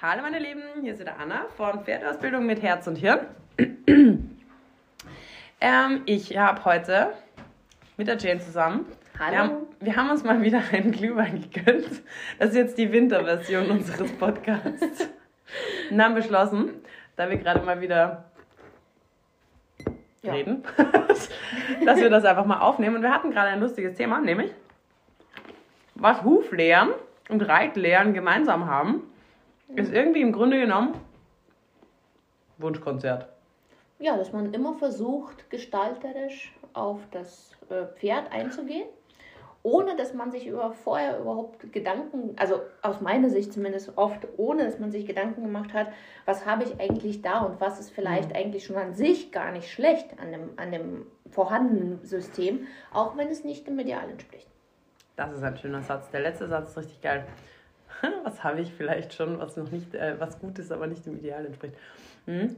Hallo meine Lieben, hier ist wieder Anna von Pferdausbildung mit Herz und Hirn. ähm, ich habe heute mit der Jane zusammen, Hallo. Wir, haben, wir haben uns mal wieder einen Glühwein gegönnt. Das ist jetzt die Winterversion unseres Podcasts. Und haben beschlossen, da wir gerade mal wieder Ja. reden, dass wir das einfach mal aufnehmen. Und wir hatten gerade ein lustiges Thema, nämlich was Huflehren und Reitlehren gemeinsam haben, ist irgendwie im Grunde genommen Wunschkonzert. Ja, dass man immer versucht, gestalterisch auf das äh, Pferd einzugehen, ohne dass man sich über vorher überhaupt Gedanken, also aus meiner Sicht zumindest oft, ohne dass man sich Gedanken gemacht hat, was habe ich eigentlich da und was ist vielleicht eigentlich schon an sich gar nicht schlecht an dem, an dem vorhandenen System, auch wenn es nicht dem Ideal entspricht. Das ist ein schöner Satz. Der letzte Satz ist richtig geil. Was habe ich vielleicht schon, was noch nicht, äh, was gut ist, aber nicht dem Ideal entspricht. Mhm.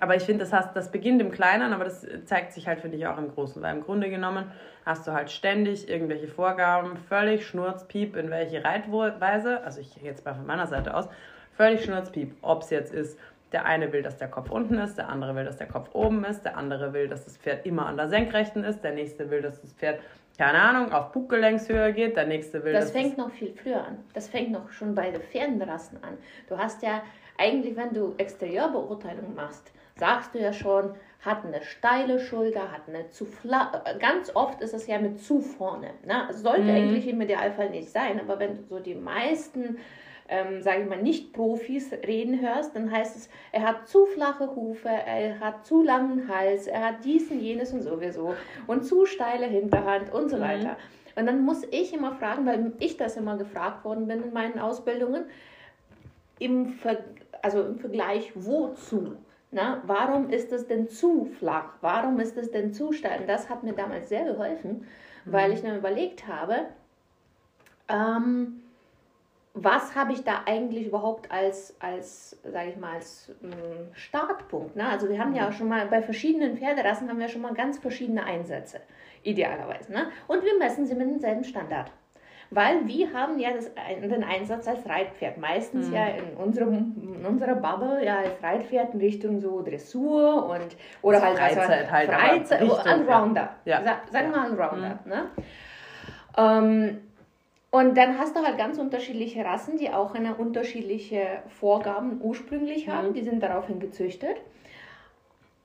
Aber ich finde, das, hast- das beginnt im Kleinen, aber das zeigt sich halt, finde ich, auch im Großen. Weil im Grunde genommen hast du halt ständig irgendwelche Vorgaben, völlig schnurzpiep in welche Reitweise, also ich gehe jetzt mal von meiner Seite aus, völlig schnurzpiep, ob es jetzt ist, der eine will, dass der Kopf unten ist, der andere will, dass der Kopf oben ist, der andere will, dass das Pferd immer an der Senkrechten ist, der nächste will, dass das Pferd, keine Ahnung, auf Buggelenkshöhe geht, der nächste will, Das dass fängt noch viel früher an. Das fängt noch schon bei den Pferdenrassen an. Du hast ja eigentlich, wenn du Exterieurbeurteilung machst, sagst du ja schon, hat eine steile Schulter, hat eine zu flach. Ganz oft ist es ja mit zu vorne. Ne? Also sollte Mhm. eigentlich im Idealfall nicht sein, aber wenn du so die meisten, ähm, sage ich mal, Nicht-Profis reden hörst, dann heißt es, er hat zu flache Hufe, er hat zu langen Hals, er hat dies und jenes und sowieso und zu steile Hinterhand und so Mhm. weiter. Und dann muss ich immer fragen, weil ich das immer gefragt worden bin in meinen Ausbildungen, im, Ver also im Vergleich wozu? Na, warum ist es denn zu flach? Warum ist es denn zu steil? Und das hat mir damals sehr geholfen, weil ich dann überlegt habe, ähm, was habe ich da eigentlich überhaupt als, als sage ich mal, als ähm, Startpunkt? Ne? Also wir haben ja schon mal, bei verschiedenen Pferderassen haben wir schon mal ganz verschiedene Einsätze, idealerweise. Ne? Und wir messen sie mit demselben Standard. Weil wir haben ja das, den Einsatz als Reitpferd. Meistens ja in, unserem, in unserer Bubble ja als Reitpferd in Richtung so Dressur und oder halt was- Freizeit halt, aber Freizeit, Richtung, oh, Allrounder. ja. Sa sagen wir Ja. Allrounder. Ne? Ähm, und dann hast du halt ganz unterschiedliche Rassen, die auch eine unterschiedliche Vorgaben ursprünglich haben. Mhm. Die sind daraufhin gezüchtet.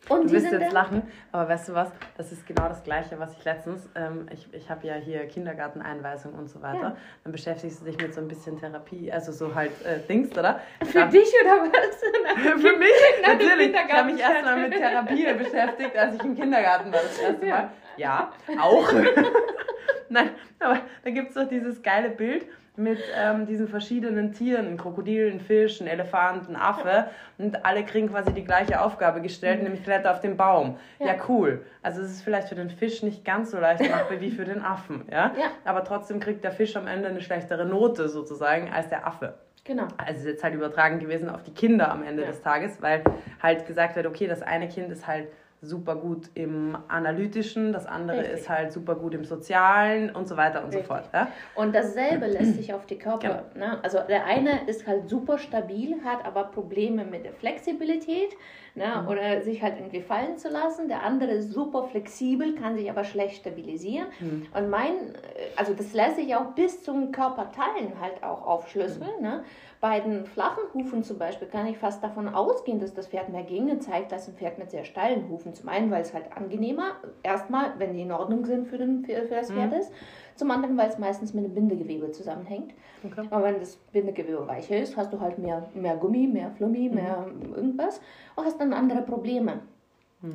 Und Du wirst jetzt dann, lachen, aber weißt du was? Das ist genau das Gleiche, was ich letztens, ähm, ich, ich habe ja hier Kindergarteneinweisung und so weiter. Ja. Dann beschäftigst du dich mit so ein bisschen Therapie, also so halt äh, Dings, oder? für dich oder was? Für mich natürlich. Ich habe mich erstmal mit Therapie beschäftigt, als ich im Kindergarten war das erste Mal. Ja, auch. Nein, aber da gibt es doch dieses geile Bild mit ähm, diesen verschiedenen Tieren, Krokodilen, Fischen, Elefanten, Affe und alle kriegen quasi die gleiche Aufgabe gestellt, nämlich kletter auf den Baum. Ja. Ja. cool. Also es ist vielleicht für den Fisch nicht ganz so leicht machbar wie für den Affen, ja? Ja. Aber trotzdem kriegt der Fisch am Ende eine schlechtere Note sozusagen als der Affe. Genau. Also es ist jetzt halt übertragen gewesen auf die Kinder am Ende Ja. des Tages, weil halt gesagt wird, okay, das eine Kind ist halt super gut im Analytischen, das andere Richtig. ist halt super gut im Sozialen und so weiter und Richtig. so fort. Ja? Und dasselbe lässt sich auf die Körper. Genau. Ne? Also der eine ist halt super stabil, hat aber Probleme mit der Flexibilität ne? Mhm. oder sich halt irgendwie fallen zu lassen. Der andere ist super flexibel, kann sich aber schlecht stabilisieren. Mhm. Und mein, äh, also das lässt sich auch bis zum Körperteilen halt auch aufschlüsseln. Mhm. Ne? Bei den flachen Hufen zum Beispiel kann ich fast davon ausgehen, dass das Pferd mehr ginge, zeigt das ein Pferd mit sehr steilen Hufen. Zum einen, weil es halt angenehmer, erstmal, wenn die in Ordnung sind für, den, für, für das Pferd ist. Zum anderen, weil es meistens mit dem Bindegewebe zusammenhängt. Okay. Aber wenn das Bindegewebe weicher ist, hast du halt mehr, mehr Gummi, mehr Flummi, mehr irgendwas und hast dann andere Probleme.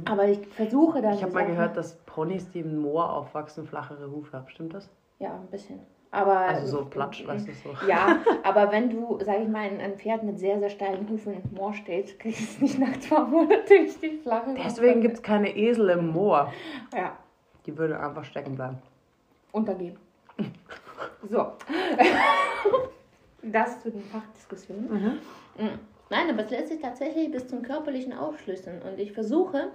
Aber ich versuche dann. Ich habe mal gehört, dass Ponys, die im Moor aufwachsen, flachere Hufe haben. Stimmt das? Ja, ein bisschen. Aber, Also so platsch, weißt du, so. Ja, aber wenn du, sag ich mal, ein Pferd mit sehr, sehr steilen Hufen im Moor steht, kriegst du es nicht nach zwei Monaten durch die flache Deswegen gibt es keine Esel im Moor. Ja, Die würden einfach stecken bleiben. untergehen. So. das zu den Fachdiskussionen. Mm. Nein, aber es lässt sich tatsächlich bis zum körperlichen aufschlüsseln. Und ich versuche,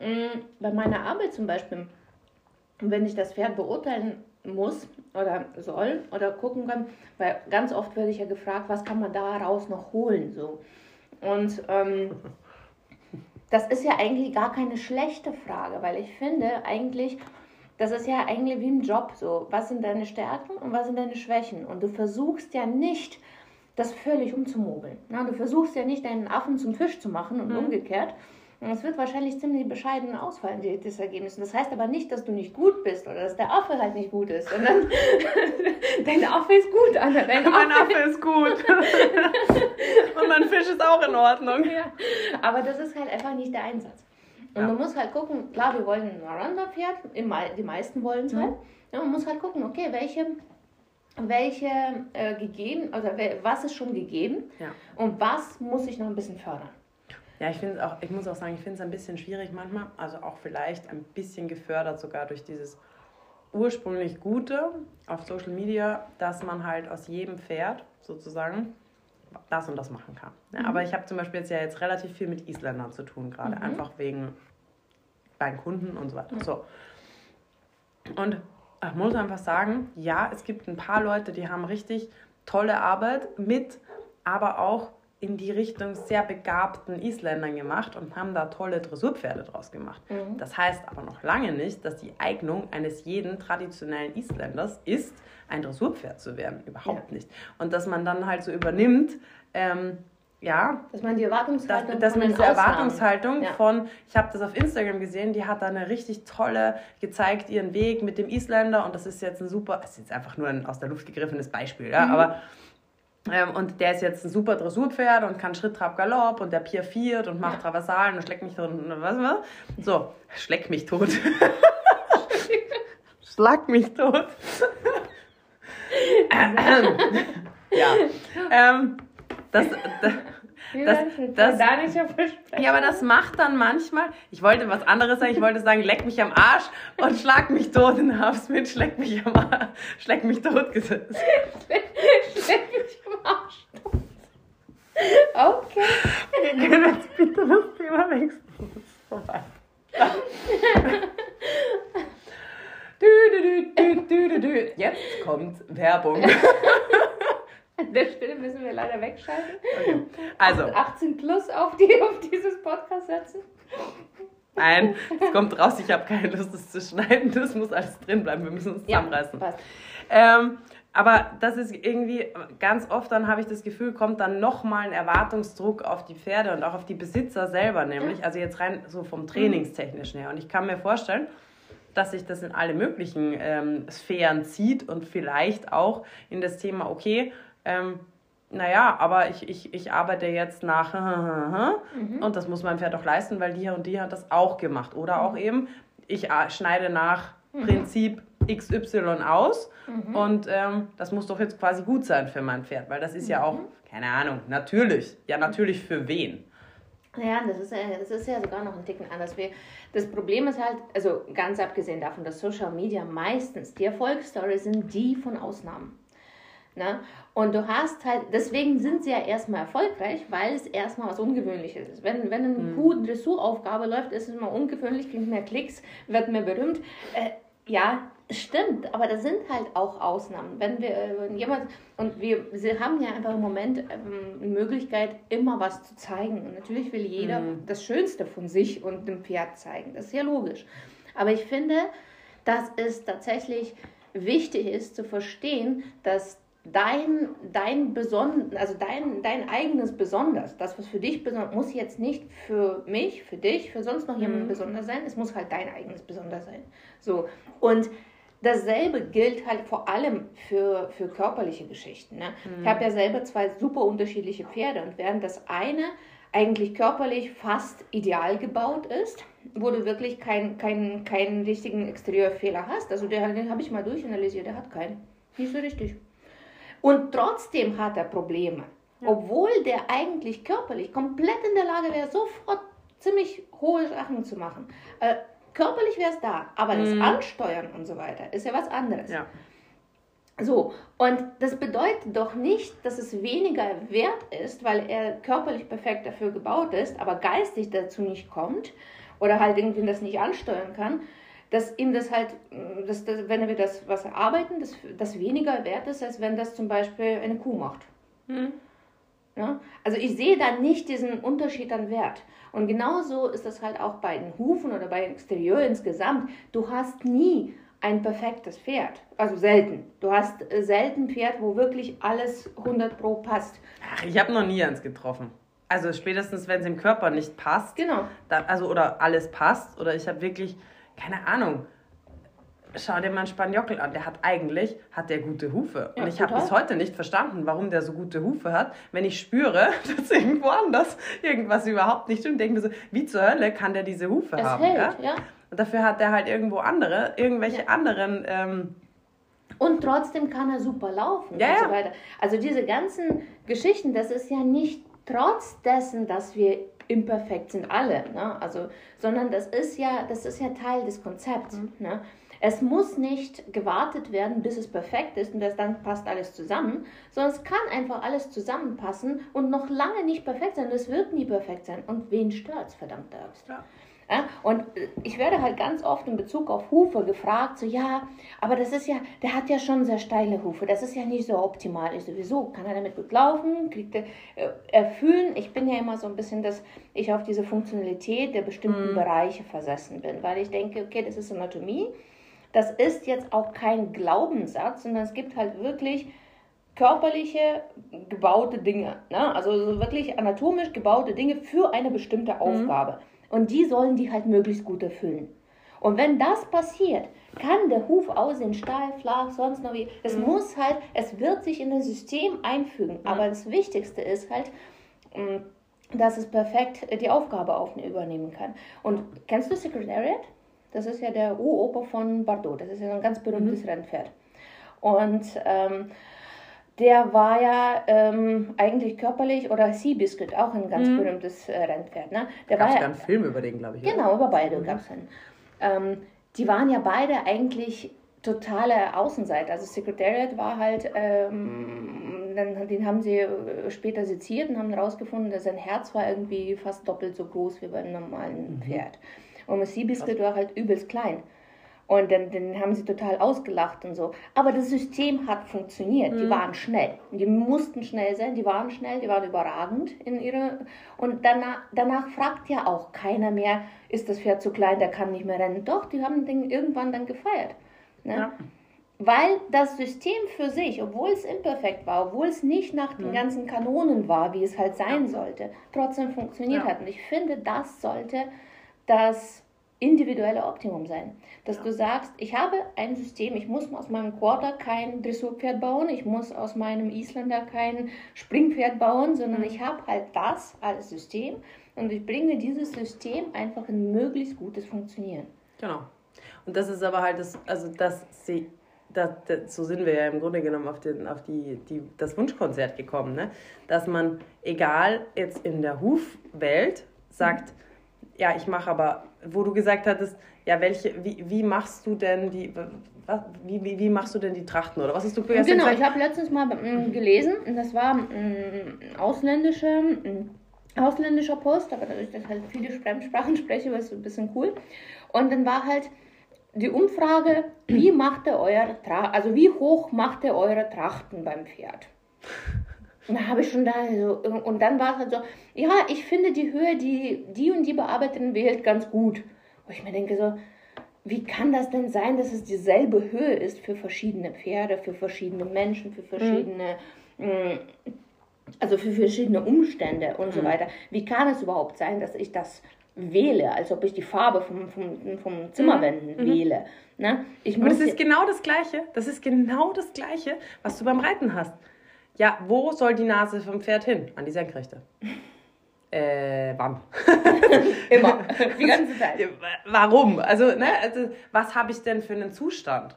mm, bei meiner Arbeit zum Beispiel, wenn ich das Pferd beurteilen muss oder soll oder gucken kann, weil ganz oft werde ich ja gefragt, was kann man daraus noch holen so. Und ähm, das ist ja eigentlich gar keine schlechte Frage, weil ich finde eigentlich, das ist ja eigentlich wie im Job so. Was sind deine Stärken und was sind deine Schwächen? Und du versuchst ja nicht, das völlig umzumobeln. Na, du versuchst ja nicht, deinen Affen zum Fisch zu machen und mhm. umgekehrt, es wird wahrscheinlich ziemlich bescheiden ausfallen, das Ergebnis. das heißt aber nicht, dass du nicht gut bist oder dass der Affe halt nicht gut ist, sondern dein Affe ist gut, Anna. Dein Affe, mein Affe ist gut. Und mein Fisch ist auch in Ordnung. Ja. Aber das ist halt einfach nicht der Einsatz. Und ja. man muss halt gucken, klar, wir wollen ein Aranda-Pferd, die meisten wollen es halt. Mhm. Ja, man muss halt gucken, okay, welche welche äh, gegeben, also was ist schon gegeben ja. und was muss ich noch ein bisschen fördern. Ja, ich finde auch, ich muss auch sagen, ich finde es ein bisschen schwierig manchmal, also auch vielleicht ein bisschen gefördert sogar durch dieses ursprünglich Gute auf Social Media, dass man halt aus jedem Pferd sozusagen das und das machen kann. Ja, mhm. Aber ich habe zum Beispiel jetzt ja jetzt relativ viel mit Isländern zu tun, gerade mhm. einfach wegen beim Kunden und so weiter. Mhm. So. Und ich muss einfach sagen, ja, es gibt ein paar Leute, die haben richtig tolle Arbeit mit, aber auch in die Richtung sehr begabten Isländern gemacht und haben da tolle Dressurpferde draus gemacht. Mhm. Das heißt aber noch lange nicht, dass die Eignung eines jeden traditionellen Isländers ist, ein Dressurpferd zu werden. Überhaupt ja. nicht. Und dass man dann halt so übernimmt, ähm, ja, dass man die Erwartungshaltung, dass, dass man diese Erwartungshaltung ja. von, ich habe das auf Instagram gesehen, die hat da eine richtig tolle gezeigt, ihren Weg mit dem Isländer und das ist jetzt ein super, das ist jetzt einfach nur ein aus der Luft gegriffenes Beispiel, ja, mhm. aber und der ist jetzt ein super Dressurpferd und kann Schritt, Trab, Galopp und der piafiert und macht ja. Traversalen und schlägt mich tot. Was, was? So, schlägt mich tot. Schlag mich tot. ja. Ähm, das, das, das, das, ja, aber das macht dann manchmal, ich wollte was anderes sagen, ich wollte sagen, leck mich am Arsch und schlag mich tot und hab's mit schleck mich am Arsch, schleck mich tot gesetzt. schleck mich am Arsch tot. Okay. Wir können jetzt bitte das Thema wechseln. Das ist vorbei. du, du, du, du, du, du. Jetzt kommt Werbung. An der Stelle müssen wir leider wegschalten. Okay. Also. 18 plus auf, die, auf dieses Podcast setzen. Nein, es kommt raus, ich habe keine Lust, es zu schneiden. Das muss alles drin bleiben. Wir müssen uns zusammenreißen. Ja, ähm, aber das ist irgendwie ganz oft, dann habe ich das Gefühl, kommt dann nochmal ein Erwartungsdruck auf die Pferde und auch auf die Besitzer selber, nämlich, also jetzt rein so vom Trainingstechnischen her. Und ich kann mir vorstellen, dass sich das in alle möglichen ähm, Sphären zieht und vielleicht auch in das Thema, okay, ähm, naja, aber ich, ich, ich arbeite jetzt nach mhm. und das muss mein Pferd auch leisten, weil die und die hat das auch gemacht. Oder auch mhm. eben, ich äh, schneide nach mhm. Prinzip XY aus mhm. und ähm, das muss doch jetzt quasi gut sein für mein Pferd, weil das ist ja auch, mhm. keine Ahnung, natürlich. Ja, natürlich für wen. Ja, das ist, das ist ja sogar noch ein Ticken anders. Das Problem ist halt, also ganz abgesehen davon, dass Social Media meistens die Erfolgsstories sind die von Ausnahmen. Ne? Und du hast halt, deswegen sind sie ja erstmal erfolgreich, weil es erstmal was Ungewöhnliches ist. Wenn, wenn eine mhm. Kuh Dressuraufgabe läuft, ist es immer ungewöhnlich, kriegt mehr Klicks, wird mehr berühmt. Äh, ja, stimmt, aber da sind halt auch Ausnahmen. Wenn wir wenn jemand und wir, wir haben ja einfach im Moment ähm, eine Möglichkeit, immer was zu zeigen. Und natürlich will jeder mhm. das Schönste von sich und dem Pferd zeigen. Das ist ja logisch. Aber ich finde, dass es tatsächlich wichtig ist zu verstehen, dass dein, dein beson also dein, dein eigenes besonders, das, was für dich besonders, muss jetzt nicht für mich, für dich, für sonst noch jemanden mhm. besonders sein, es muss halt dein eigenes besonders sein. So. Und dasselbe gilt halt vor allem für, für körperliche Geschichten. Ne? Mhm. Ich habe ja selber zwei super unterschiedliche Pferde und während das eine eigentlich körperlich fast ideal gebaut ist, wo du wirklich keinen kein, keinen richtigen Exterieurfehler hast. Also den, den habe ich mal durchanalysiert, der hat keinen. Nicht so richtig. Und trotzdem hat er Probleme. Ja. Obwohl der eigentlich körperlich komplett in der Lage wäre, sofort ziemlich hohe Sachen zu machen. Äh, körperlich wäre es da, aber mhm. das Ansteuern und so weiter ist ja was anderes. Ja. So, und das bedeutet doch nicht, dass es weniger wert ist, weil er körperlich perfekt dafür gebaut ist, aber geistig dazu nicht kommt oder halt irgendwie das nicht ansteuern kann, dass ihm das halt, mm, dass, dass, wenn wir das was erarbeiten, das, das weniger wert ist, als wenn das zum Beispiel eine Kuh macht. Mhm. Ja? Also ich sehe da nicht diesen Unterschied an Wert. Und genauso ist das halt auch bei den Hufen oder bei Exterieur insgesamt. Du hast nie ein perfektes Pferd. Also selten. Du hast äh, selten ein Pferd, wo wirklich alles 100 pro passt. Ach, ich habe noch nie eins getroffen. Also spätestens, wenn es im Körper nicht passt. Genau. Dann, also oder alles passt. Oder ich habe wirklich, keine Ahnung. Schau dir mal einen Spaniockel an. Der hat eigentlich, hat der gute Hufe. Ja, Und ich habe bis heute nicht verstanden, warum der so gute Hufe hat, wenn ich spüre, dass irgendwo anders irgendwas überhaupt nicht stimmt. Ich denke mir so, wie zur Hölle kann der diese Hufe es haben? Hält, ja? ja. Und dafür hat er halt irgendwo andere, irgendwelche ja. anderen. Ähm, und trotzdem kann er super laufen ja, und so weiter. Also diese ganzen Geschichten, das ist ja nicht trotz dessen, dass wir imperfekt sind, alle, ne? also, sondern das ist ja, das ist ja Teil des Konzepts. Mhm. Ne? Es muss nicht gewartet werden, bis es perfekt ist und das dann passt alles zusammen, sondern es kann einfach alles zusammenpassen und noch lange nicht perfekt sein. Es wird nie perfekt sein. Und wen stört es, verdammt Axt? Ja. Ja, und ich werde halt ganz oft in Bezug auf Hufe gefragt, so ja, aber das ist ja, der hat ja schon sehr steile Hufe, das ist ja nicht so optimal. Ich sowieso, kann er damit gut laufen, kriegt er äh, erfüllen. Ich bin ja immer so ein bisschen, dass ich auf diese Funktionalität der bestimmten mhm. Bereiche versessen bin, weil ich denke, okay, das ist Anatomie, das ist jetzt auch kein Glaubenssatz, sondern es gibt halt wirklich körperliche gebaute Dinge, ne? also wirklich anatomisch gebaute Dinge für eine bestimmte mhm. Aufgabe. Mhm. Und die sollen die halt möglichst gut erfüllen. Und wenn das passiert, kann der Huf aussehen, steil, flach, sonst noch wie. Es mhm. muss halt, es wird sich in das System einfügen. Mhm. Aber das Wichtigste ist halt, mm, dass es perfekt die Aufgabe auf, übernehmen kann. Und kennst du Secretariat? Das ist ja der Uroper von Bordeaux. Das ist ja ein ganz berühmtes mhm. Rennpferd. Und ähm, der war ja ähm, eigentlich körperlich, oder Seabiscuit, auch ein ganz mhm. berühmtes äh, Rennpferd. Ne? Der gab es ja, einen Film über den, glaube ich. Genau, über beide mhm. gab es einen. Ähm, die waren ja beide eigentlich totale Außenseiter. Also Secretariat war halt, ähm, dann, den haben sie äh, später seziert und haben herausgefunden, dass sein Herz war irgendwie fast doppelt so groß wie bei einem normalen mhm. Pferd. Und Seabiscuit war halt übelst klein. Und dann, dann haben sie total ausgelacht und so. Aber das System hat funktioniert. Mhm. Die waren schnell. Die mussten schnell sein. Die waren schnell. Die waren überragend in ihre. Und danach, danach fragt ja auch keiner mehr, ist das Pferd zu klein, der kann nicht mehr rennen. Doch, die haben den irgendwann dann gefeiert. Ne? Ja. Weil das System für sich, obwohl es imperfekt war, obwohl es nicht nach mhm. den ganzen Kanonen war, wie es halt sein sollte, trotzdem funktioniert ja. hat. Und ich finde, das sollte das individuelle Optimum sein. Dass ja. du sagst, ich habe ein System, ich muss aus meinem Quarter kein Dressurpferd bauen, ich muss aus meinem Isländer kein Springpferd bauen, sondern mhm. ich habe halt das als System und ich bringe dieses System einfach in möglichst gutes Funktionieren. Genau. Und das ist aber halt das, also das, das, das, so sind wir ja im Grunde genommen auf, den, auf die, die, das Wunschkonzert gekommen, ne? dass man, egal jetzt in der Hufwelt, sagt, mhm ja, ich mache aber, wo du gesagt hattest, ja, welche, wie, wie machst du denn die, was, wie, wie, wie machst du denn die Trachten oder was hast du Genau, gesagt? ich habe letztens mal äh, gelesen, das war ein ausländischer, ein ausländischer Post, aber dadurch, dass ich halt viele Fremdsprachen spreche, war es ein bisschen cool. Und dann war halt die Umfrage, wie macht ihr eure Trachten, also wie hoch macht ihr eure Trachten beim Pferd? Und da habe ich schon da so, und dann war es halt so, ja, ich finde die Höhe, die die und die Bearbeiterin wählt, ganz gut. Wo ich mir denke so, wie kann das denn sein, dass es dieselbe Höhe ist für verschiedene Pferde, für verschiedene Menschen, für verschiedene, mhm. also für verschiedene Umstände und mhm. so weiter. Wie kann es überhaupt sein, dass ich das wähle, als ob ich die Farbe vom, vom, vom Zimmerwänden mhm. wähle? Ne? Ich muss das ist genau das Gleiche. Das ist genau das Gleiche, was du beim Reiten hast. Ja, wo soll die Nase vom Pferd hin? An die Senkrechte. Äh, wann? Immer. Die ganze Zeit. Warum? Also, ne, also was habe ich denn für einen Zustand?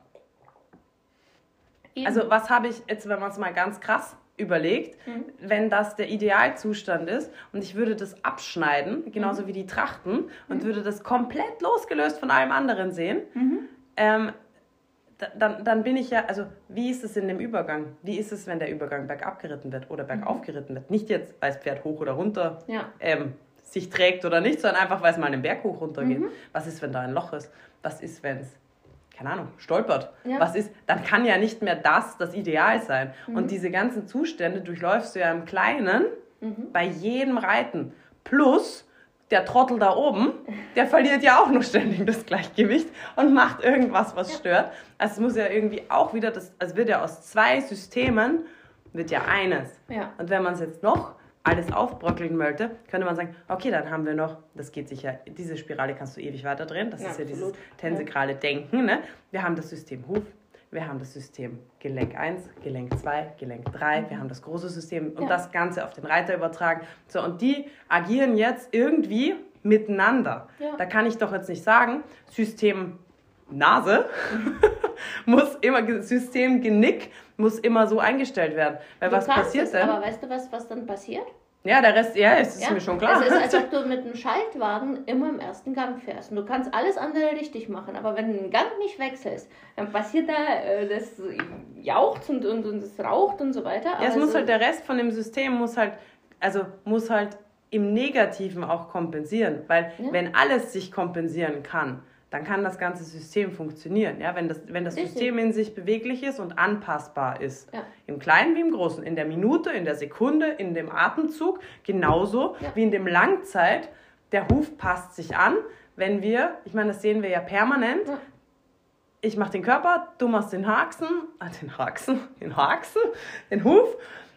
Eben. Also, was habe ich jetzt, wenn man es mal ganz krass überlegt, mhm. wenn das der Idealzustand ist und ich würde das abschneiden, genauso mhm. wie die Trachten, und mhm. würde das komplett losgelöst von allem anderen sehen, mhm. ähm, dann, dann bin ich ja, also wie ist es in dem Übergang? Wie ist es, wenn der Übergang bergab geritten wird oder bergauf mhm. geritten wird? Nicht jetzt, weil das Pferd hoch oder runter ja. ähm, sich trägt oder nicht, sondern einfach, weil es mal einen Berg hoch runter geht. Mhm. Was ist, wenn da ein Loch ist? was ist, wenn es, keine Ahnung, stolpert? Ja. Was ist, dann kann ja nicht mehr das das Ideal sein. Mhm. Und diese ganzen Zustände durchläufst du ja im Kleinen Mhm. bei jedem Reiten. Plus, der Trottel da oben, der verliert ja auch noch ständig das Gleichgewicht und macht irgendwas, was stört. Also es muss ja irgendwie auch wieder, das, also wird ja aus zwei Systemen, wird ja eines. Ja. Und wenn man es jetzt noch alles aufbröckeln wollte, könnte man sagen, okay, dann haben wir noch, das geht sicher, diese Spirale kannst du ewig weiter drehen, das Ja, ist ja dieses absolut. tensegrale Denken. Ne? Wir haben das System Huf, wir haben das System Gelenk 1, Gelenk 2, Gelenk 3, wir haben das große System und Ja. das Ganze auf den Reiter übertragen. So, und die agieren jetzt irgendwie miteinander. Ja. Da kann ich doch jetzt nicht sagen, System Nase muss immer, System Genick muss immer so eingestellt werden. Weil Du was passiert es, denn? Aber weißt du, was, was dann passiert? Ja, der Rest, ja, es ist Ja? mir schon klar. Es ist, als ob du mit einem Schaltwagen immer im ersten Gang fährst. Und du kannst alles andere richtig machen, aber wenn du den Gang nicht wechselst, dann passiert da, äh, das jaucht und, und, und es raucht und so weiter. ja, es muss so- halt, der Rest von dem System muss halt, also muss halt im Negativen auch kompensieren. Weil Ja. wenn alles sich kompensieren kann, dann kann das ganze System funktionieren. Ja, wenn das, wenn das Richtig. System in sich beweglich ist und anpassbar ist. Ja. Im Kleinen wie im Großen, in der Minute, in der Sekunde, in dem Atemzug, genauso Ja. wie in dem Langzeit. Der Huf passt sich an, wenn wir, ich meine, das sehen wir ja permanent, Ja. ich mache den Körper, du machst den Haxen, ah, den Haxen, den Haxen, den Huf.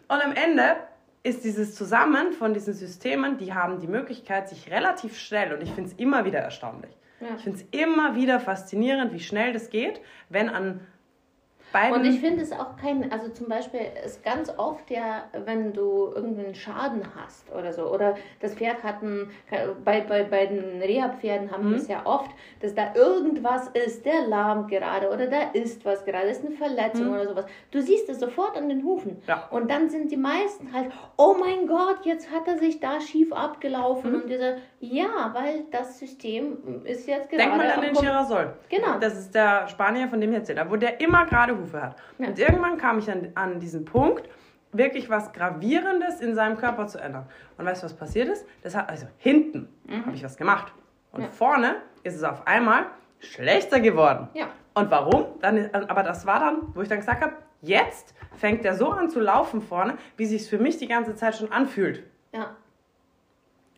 Und am Ende ist dieses Zusammen von diesen Systemen, die haben die Möglichkeit, sich relativ schnell, und ich finde es immer wieder erstaunlich, Ja. ich finde es immer wieder faszinierend, wie schnell das geht, wenn an beiden... Und ich finde es auch kein, also zum Beispiel ist ganz oft ja, wenn du irgendeinen Schaden hast oder so, oder das Pferd hat einen, bei, bei, bei den Reha-Pferden haben Mhm. wir es ja oft, dass da irgendwas ist, der lahmt gerade oder da ist was gerade, ist eine Verletzung oder sowas. Du siehst es sofort an den Hufen. Mhm. Ja. Und dann sind die meisten halt, oh mein Gott, jetzt hat er sich da schief abgelaufen. Mhm. Und dieser, ja, weil das System ist jetzt gerade. Denk mal an den Girasol. Genau. Das ist der Spanier, von dem ich erzählt habe, wo der immer gerade Hufe hat. Ja. Und irgendwann kam ich an, an diesen Punkt, wirklich was Gravierendes in seinem Körper zu ändern. Und weißt du, was passiert ist? Das hat, also hinten habe ich was gemacht. Und Ja. vorne ist es auf einmal schlechter geworden. Ja. Und warum? Dann, aber das war dann, wo ich dann gesagt habe, jetzt fängt der so an zu laufen vorne, wie sich für mich die ganze Zeit schon anfühlt. Ja.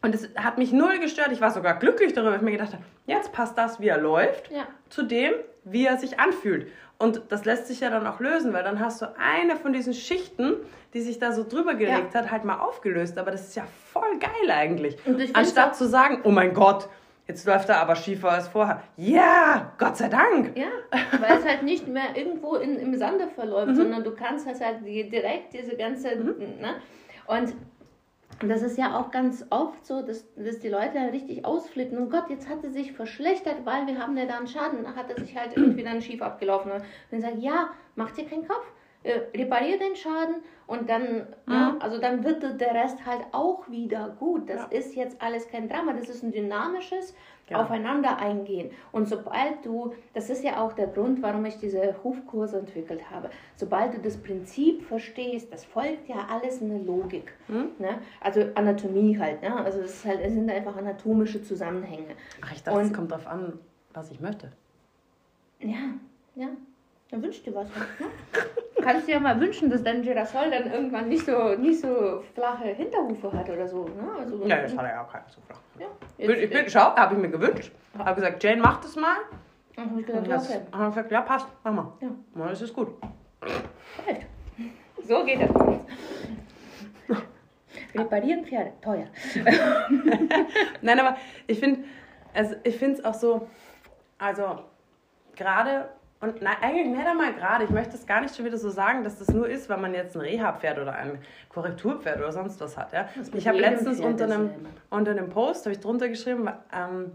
Und es hat mich null gestört. Ich war sogar glücklich darüber, weil ich mir gedacht habe, jetzt passt das, wie er läuft, Ja. zu dem, wie er sich anfühlt. Und das lässt sich ja dann auch lösen, weil dann hast du eine von diesen Schichten, die sich da so drüber gelegt hat, halt mal aufgelöst. Aber das ist ja voll geil eigentlich. Und ich find's Anstatt zu sagen, oh mein Gott, jetzt läuft er aber schiefer als vorher. Ja, Gott sei Dank. Ja, weil es halt nicht mehr irgendwo in, im Sande Mhm. verläuft, sondern du kannst halt, halt direkt diese ganze. Ne? Und das ist ja auch ganz oft so, dass, dass die Leute halt richtig ausflippen. Und Gott, jetzt hat er sich verschlechtert, weil wir haben ja da einen Schaden. Dann hat er sich halt irgendwie dann schief abgelaufen. Und dann sagen, ja, mach dir keinen Kopf. Äh, reparier den Schaden und dann, ja, also dann wird der Rest halt auch wieder gut. Das Mhm. Ja. ist jetzt alles kein Drama, das ist ein dynamisches Genau. Aufeinander eingehen. Und sobald du, das ist ja auch der Grund, warum ich diese Hufkurse entwickelt habe, sobald du das Prinzip verstehst, das folgt ja alles eine Logik. Hm? Ne? Also Anatomie halt, ne? also es, ist halt, es sind einfach anatomische Zusammenhänge. Ach, ich dachte, es Und- kommt drauf an, was ich möchte. Ja, ja. Dann wünsch dir was. Ne? Kannst dir ja mal wünschen, dass dein Girasol dann irgendwann nicht so, nicht so flache Hinterhufe hat oder so. Ne? Also, Ja, das hat er ja auch keine so flach. ja. Ich bin, ich schau, habe ich mir gewünscht. Habe gesagt, Jane, mach das mal. Dann hab ich gesagt, Und das okay. wir gesagt, ja, passt, mach mal. Ja. Das ist gut. Halt. So geht das bei uns. Reparieren Pferde, teuer. Nein, aber ich finde also ich finde es auch so, also gerade, und nein, eigentlich nicht einmal gerade, ich möchte es gar nicht schon wieder so sagen, dass das nur ist, weil man jetzt ein Reha-Pferd oder ein Korrekturpferd oder sonst was hat. Ja? Ich habe letztens Pferd unter einem, unter einem Post, habe ich drunter geschrieben, ähm,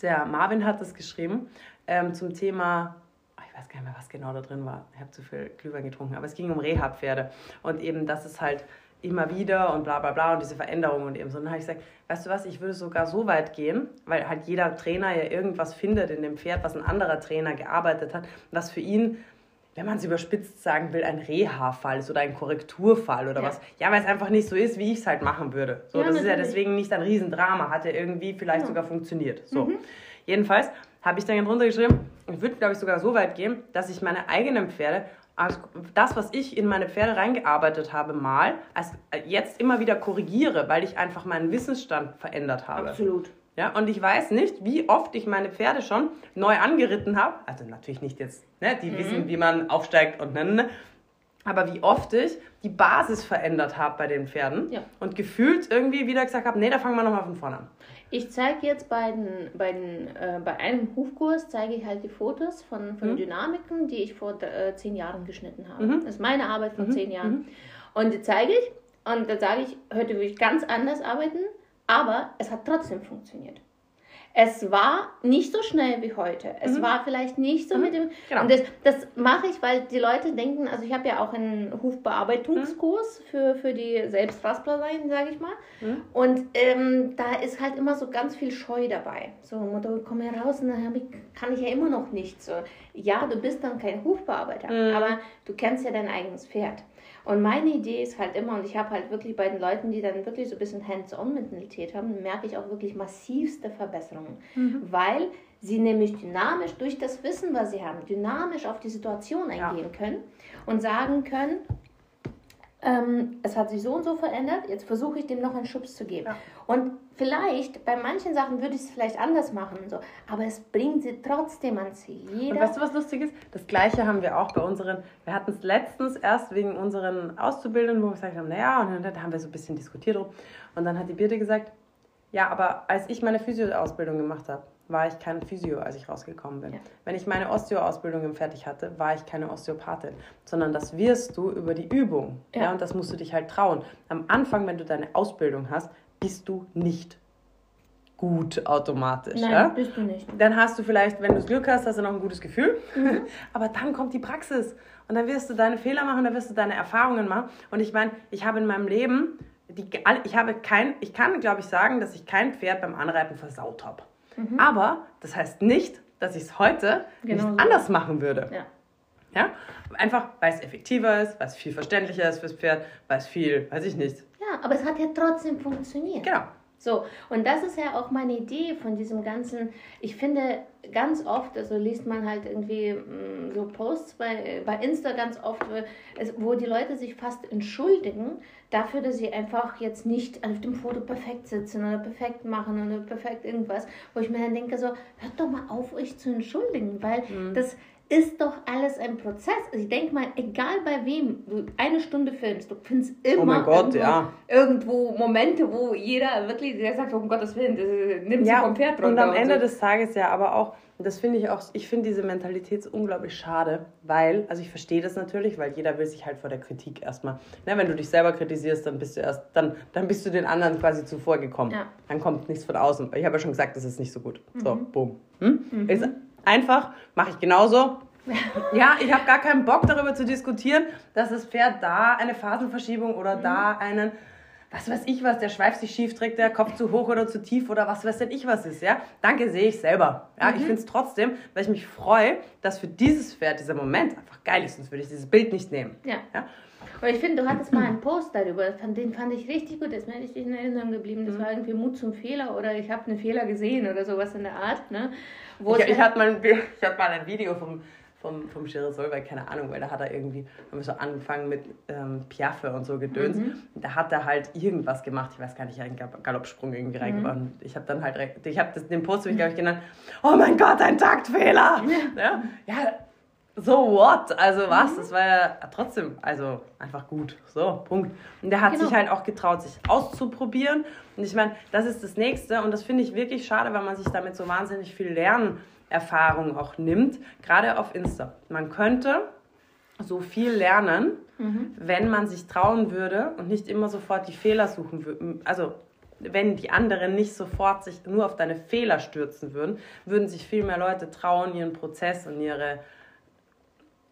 der Marvin hat das geschrieben, ähm, zum Thema, ich weiß gar nicht mehr, was genau da drin war, ich habe zu viel Glühwein getrunken, aber es ging um Reha-Pferde und eben, dass es halt immer wieder und bla bla bla und diese Veränderungen und eben so. Und dann habe ich gesagt, weißt du was, ich würde sogar so weit gehen, weil halt jeder Trainer ja irgendwas findet in dem Pferd, was ein anderer Trainer gearbeitet hat, was für ihn, wenn man es überspitzt sagen will, ein Reha-Fall ist oder ein Korrekturfall oder Ja. was. Ja, weil es einfach nicht so ist, wie ich es halt machen würde. So, Ja, das ist ja natürlich. deswegen nicht ein Riesendrama, hat ja irgendwie vielleicht Ja. sogar funktioniert. So. Jedenfalls habe ich dann drunter geschrieben, ich würde, glaube ich, sogar so weit gehen, dass ich meine eigenen Pferde, also das, was ich in meine Pferde reingearbeitet habe, mal, als jetzt immer wieder korrigiere, weil ich einfach meinen Wissensstand verändert habe. Absolut. Ja, und ich weiß nicht, wie oft ich meine Pferde schon neu angeritten habe. Also natürlich nicht jetzt, ne, die mhm. wissen, wie man aufsteigt und ne, ne, ne. Aber wie oft ich die Basis verändert habe bei den Pferden ja. und gefühlt irgendwie wieder gesagt habe, nee, da fangen wir nochmal von vorne an. Ich zeige jetzt bei, den, bei, den, äh, bei einem Hufkurs, zeige ich halt die Fotos von, von mhm. Dynamiken, die ich vor äh, zehn Jahren geschnitten habe. Mhm. Das ist meine Arbeit von mhm. zehn Jahren. Mhm. Und die zeige ich und da sage ich, heute will ich ganz anders arbeiten, aber es hat trotzdem funktioniert. Es war nicht so schnell wie heute. Es mhm. war vielleicht nicht so mhm. mit dem. Genau. Und das, das mache ich, weil die Leute denken, also ich habe ja auch einen Hufbearbeitungskurs mhm. für, für die Selbstraspler sein, sage ich mal. Mhm. Und ähm, da ist halt immer so ganz viel Scheu dabei. So, Mutter, komm hier raus und dann kann ich ja immer noch nicht so. Ja, du bist dann kein Hufbearbeiter, mhm. aber du kennst ja dein eigenes Pferd. Und meine Idee ist halt immer, und ich habe halt wirklich bei den Leuten, die dann wirklich so ein bisschen Hands-on-Mentalität haben, merke ich auch wirklich massivste Verbesserungen. Mhm. Weil sie nämlich dynamisch durch das Wissen, was sie haben, dynamisch auf die Situation eingehen ja. können und sagen können, ähm, es hat sich so und so verändert, jetzt versuche ich dem noch einen Schubs zu geben. Ja. Und vielleicht, bei manchen Sachen würde ich es vielleicht anders machen, so, aber es bringt sie trotzdem ans Ziel. Jeder und weißt du, was lustig ist? Das Gleiche haben wir auch bei unseren, wir hatten es letztens erst wegen unseren Auszubildenden, wo wir gesagt haben, naja, und dann haben wir so ein bisschen diskutiert. Und dann hat die Birte gesagt, ja, aber als ich meine Physio-Ausbildung gemacht habe, war ich kein Physio, als ich rausgekommen bin. Ja. Wenn ich meine Osteo-Ausbildung fertig hatte, war ich keine Osteopathin, sondern das wirst du über die Übung. Ja. ja. Und das musst du dich halt trauen. Am Anfang, wenn du deine Ausbildung hast, bist du nicht gut automatisch. Nein, ja? bist du nicht. Dann hast du vielleicht, wenn du das Glück hast, hast du noch ein gutes Gefühl. Mhm. Aber dann kommt die Praxis. Und dann wirst du deine Fehler machen, dann wirst du deine Erfahrungen machen. Und ich meine, ich habe in meinem Leben, die, ich habe kein, ich kann, glaube ich, sagen, dass ich kein Pferd beim Anreiten versaut habe. Mhm. Aber das heißt nicht, dass ich es heute genau nicht so. anders machen würde. Ja. Ja? Einfach, weil es effektiver ist, weil es viel verständlicher ist fürs Pferd, weil es viel, weiß ich nicht. Ja, aber es hat ja trotzdem funktioniert. Genau. So, und das ist ja auch meine Idee von diesem ganzen, ich finde ganz oft, also liest man halt irgendwie mm, so Posts bei, bei Insta ganz oft, wo die Leute sich fast entschuldigen dafür, dass sie einfach jetzt nicht auf dem Foto perfekt sitzen oder perfekt machen oder perfekt irgendwas, wo ich mir dann denke so, hört doch mal auf, euch zu entschuldigen, weil mhm. das ist doch alles ein Prozess. Also ich denke mal, egal bei wem du eine Stunde filmst, du findest immer oh Gott, irgendwo, ja. irgendwo, Momente, wo jeder wirklich der sagt, um Gottes Willen, das nimmt ja, sie vom Pferd runter. Und am Ende so. des Tages ja, aber auch, das finde ich auch, ich finde diese Mentalität unglaublich schade, weil, also ich verstehe das natürlich, weil jeder will sich halt vor der Kritik erstmal, ne, wenn du dich selber kritisierst, dann bist du erst, dann, dann bist du den anderen quasi zuvor gekommen. Ja. Dann kommt nichts von außen. Ich habe ja schon gesagt, das ist nicht so gut. Mhm. So, boom. Hm? Mhm. Ist, einfach, mache ich genauso. ja, ich habe gar keinen Bock darüber zu diskutieren, dass das Pferd da eine Phasenverschiebung oder mhm. da einen, was weiß ich was, der Schweif sich schief trägt, der Kopf zu hoch oder zu tief oder was weiß denn ich was ist, ja. Danke, sehe ich selber. Ja, mhm. ich finde es trotzdem, weil ich mich freue, dass für dieses Pferd dieser Moment einfach geil ist, sonst würde ich dieses Bild nicht nehmen. Ja. ja? Und ich finde, du hattest mal einen Post darüber, den fand ich richtig gut, das ist mir richtig in Erinnerung geblieben. Das mhm. war irgendwie Mut zum Fehler oder ich habe einen Fehler gesehen oder sowas in der Art. Ne? Wo ich, ich hatte mal, ein, ich hatte mal ein Video vom, vom, vom Scherer Solberg, keine Ahnung, weil da hat er irgendwie, haben wir so angefangen mit ähm, Piaffe und so gedöns. Mhm. Da hat er halt irgendwas gemacht, ich weiß gar nicht, einen Galoppsprung irgendwie mhm. reingebracht. Ich habe dann halt, ich habe den Post, ich glaube ich genannt, oh mein Gott, ein Taktfehler! Ja, ja so what? Also was? Mhm. Das war ja trotzdem, also einfach gut. So, Punkt. Und der hat genau. sich halt auch getraut, sich auszuprobieren. Und ich meine, das ist das Nächste. Und das finde ich wirklich schade, weil man sich damit so wahnsinnig viel Lernerfahrung auch nimmt. Gerade auf Insta. Man könnte so viel lernen, mhm. wenn man sich trauen würde und nicht immer sofort die Fehler suchen würde. Also wenn die anderen nicht sofort sich nur auf deine Fehler stürzen würden, würden sich viel mehr Leute trauen, ihren Prozess und ihre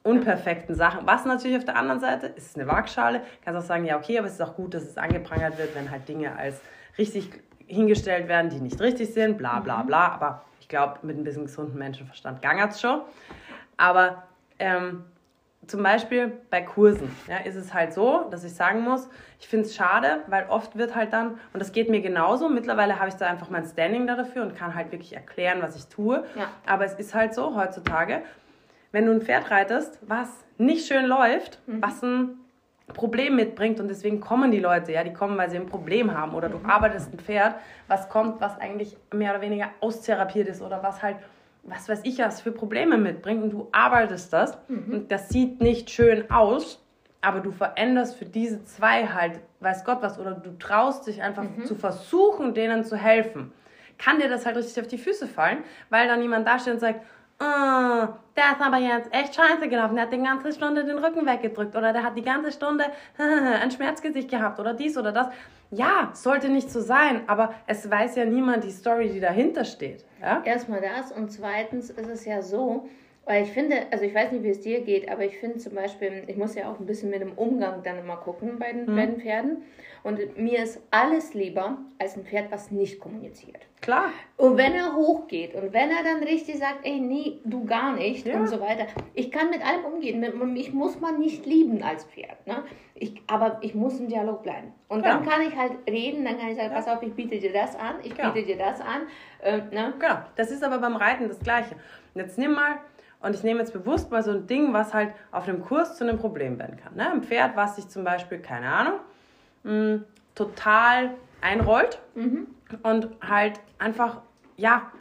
unperfekten Sachen. Was natürlich auf der anderen Seite ist eine Waagschale. Kannst auch sagen, ja, okay, aber es ist auch gut, dass es angeprangert wird, wenn halt Dinge als richtig hingestellt werden, die nicht richtig sind, bla bla mhm. bla. Aber ich glaube, mit ein bisschen gesundem Menschenverstand gangert es schon. Aber ähm, zum Beispiel bei Kursen ja, ist es halt so, dass ich sagen muss, ich finde es schade, weil oft wird halt dann, und das geht mir genauso, mittlerweile habe ich da einfach mein Standing da dafür und kann halt wirklich erklären, was ich tue. Ja. Aber es ist halt so heutzutage, wenn du ein Pferd reitest, was nicht schön läuft, mhm. was ein Problem mitbringt und deswegen kommen die Leute, ja, die kommen, weil sie ein Problem haben oder du mhm. arbeitest ein Pferd, was kommt, was eigentlich mehr oder weniger austherapiert ist oder was halt, was weiß ich, was für Probleme mitbringt und du arbeitest das mhm. und das sieht nicht schön aus, aber du veränderst für diese zwei halt, weiß Gott was, oder du traust dich einfach mhm. zu versuchen, denen zu helfen, kann dir das halt richtig auf die Füße fallen, weil dann jemand da steht und sagt, oh, der ist aber jetzt echt scheiße gelaufen. Der hat die ganze Stunde den Rücken weggedrückt oder der hat die ganze Stunde ein Schmerzgesicht gehabt oder dies oder das. Ja, sollte nicht so sein, aber es weiß ja niemand die Story, die dahinter steht. Ja? Erstmal das und zweitens ist es ja so, weil ich finde, also ich weiß nicht, wie es dir geht, aber ich finde zum Beispiel, ich muss ja auch ein bisschen mit dem Umgang dann immer gucken bei den, hm. bei den Pferden. Und mir ist alles lieber als ein Pferd, was nicht kommuniziert. Klar. Und wenn er hochgeht und wenn er dann richtig sagt, ey, nee, du gar nicht ja. und so weiter. Ich kann mit allem umgehen. Ich muss man nicht lieben als Pferd. Ne? Ich, aber ich muss im Dialog bleiben. Und genau. dann kann ich halt reden, dann kann ich sagen, ja. pass auf, ich biete dir das an, ich genau. biete dir das an. Äh, ne? Genau, das ist aber beim Reiten das Gleiche. Jetzt nimm mal und ich nehme jetzt bewusst mal so ein Ding, was halt auf einem Kurs zu einem Problem werden kann. Ne? Ein Pferd, was sich zum Beispiel, keine Ahnung, mh, mm, total einrollt mhm. und halt einfach, ja,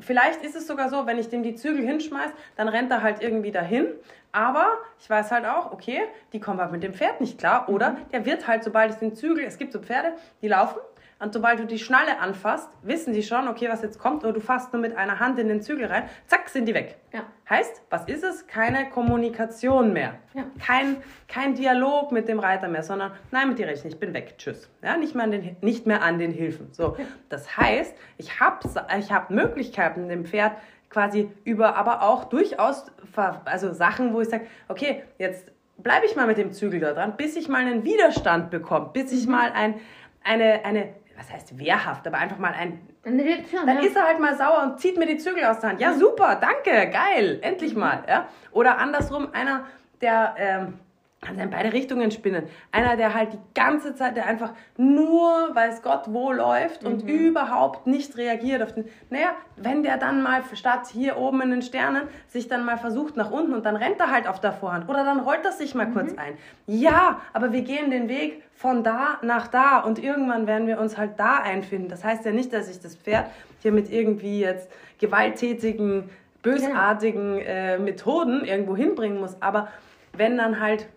vielleicht ist es sogar so, wenn ich dem die Zügel hinschmeiß, dann rennt er halt irgendwie dahin. Aber ich weiß halt auch, okay, die kommen halt mit dem Pferd nicht klar. Oder mhm. der wird halt, sobald ich den Zügel, es gibt so Pferde, die laufen und sobald du die Schnalle anfasst, wissen die schon, okay, was jetzt kommt, oder du fasst nur mit einer Hand in den Zügel rein, zack, sind die weg. Ja. Heißt, was ist es? Keine Kommunikation mehr. Ja. Kein, kein Dialog mit dem Reiter mehr, sondern nein, mit dir rechne ich bin weg, tschüss. Ja, nicht, mehr an den, nicht mehr an den Hilfen. So. Das heißt, ich habe ich hab Möglichkeiten, dem Pferd quasi über, aber auch durchaus also Sachen, wo ich sage, okay, jetzt bleibe ich mal mit dem Zügel da dran, bis ich mal einen Widerstand bekomme, bis ich mhm. mal ein, eine, eine was heißt wehrhaft, aber einfach mal ein. Reaktion, dann ja. ist er halt mal sauer und zieht mir die Zügel aus der Hand. Ja, super, danke, geil, endlich mal. Ja? Oder andersrum, einer, der. Ähm, kann in beide Richtungen spinnen. Einer, der halt die ganze Zeit, der einfach nur weiß Gott wo läuft und mhm. überhaupt nicht reagiert auf den. Naja, wenn der dann mal statt hier oben in den Sternen sich dann mal versucht nach unten und dann rennt er halt auf der Vorhand oder dann rollt er sich mal mhm. kurz ein. Ja, aber wir gehen den Weg von da nach da und irgendwann werden wir uns halt da einfinden. Das heißt ja nicht, dass ich das Pferd hier mit irgendwie jetzt gewalttätigen, bösartigen äh, Methoden irgendwo hinbringen muss, aber wenn dann halt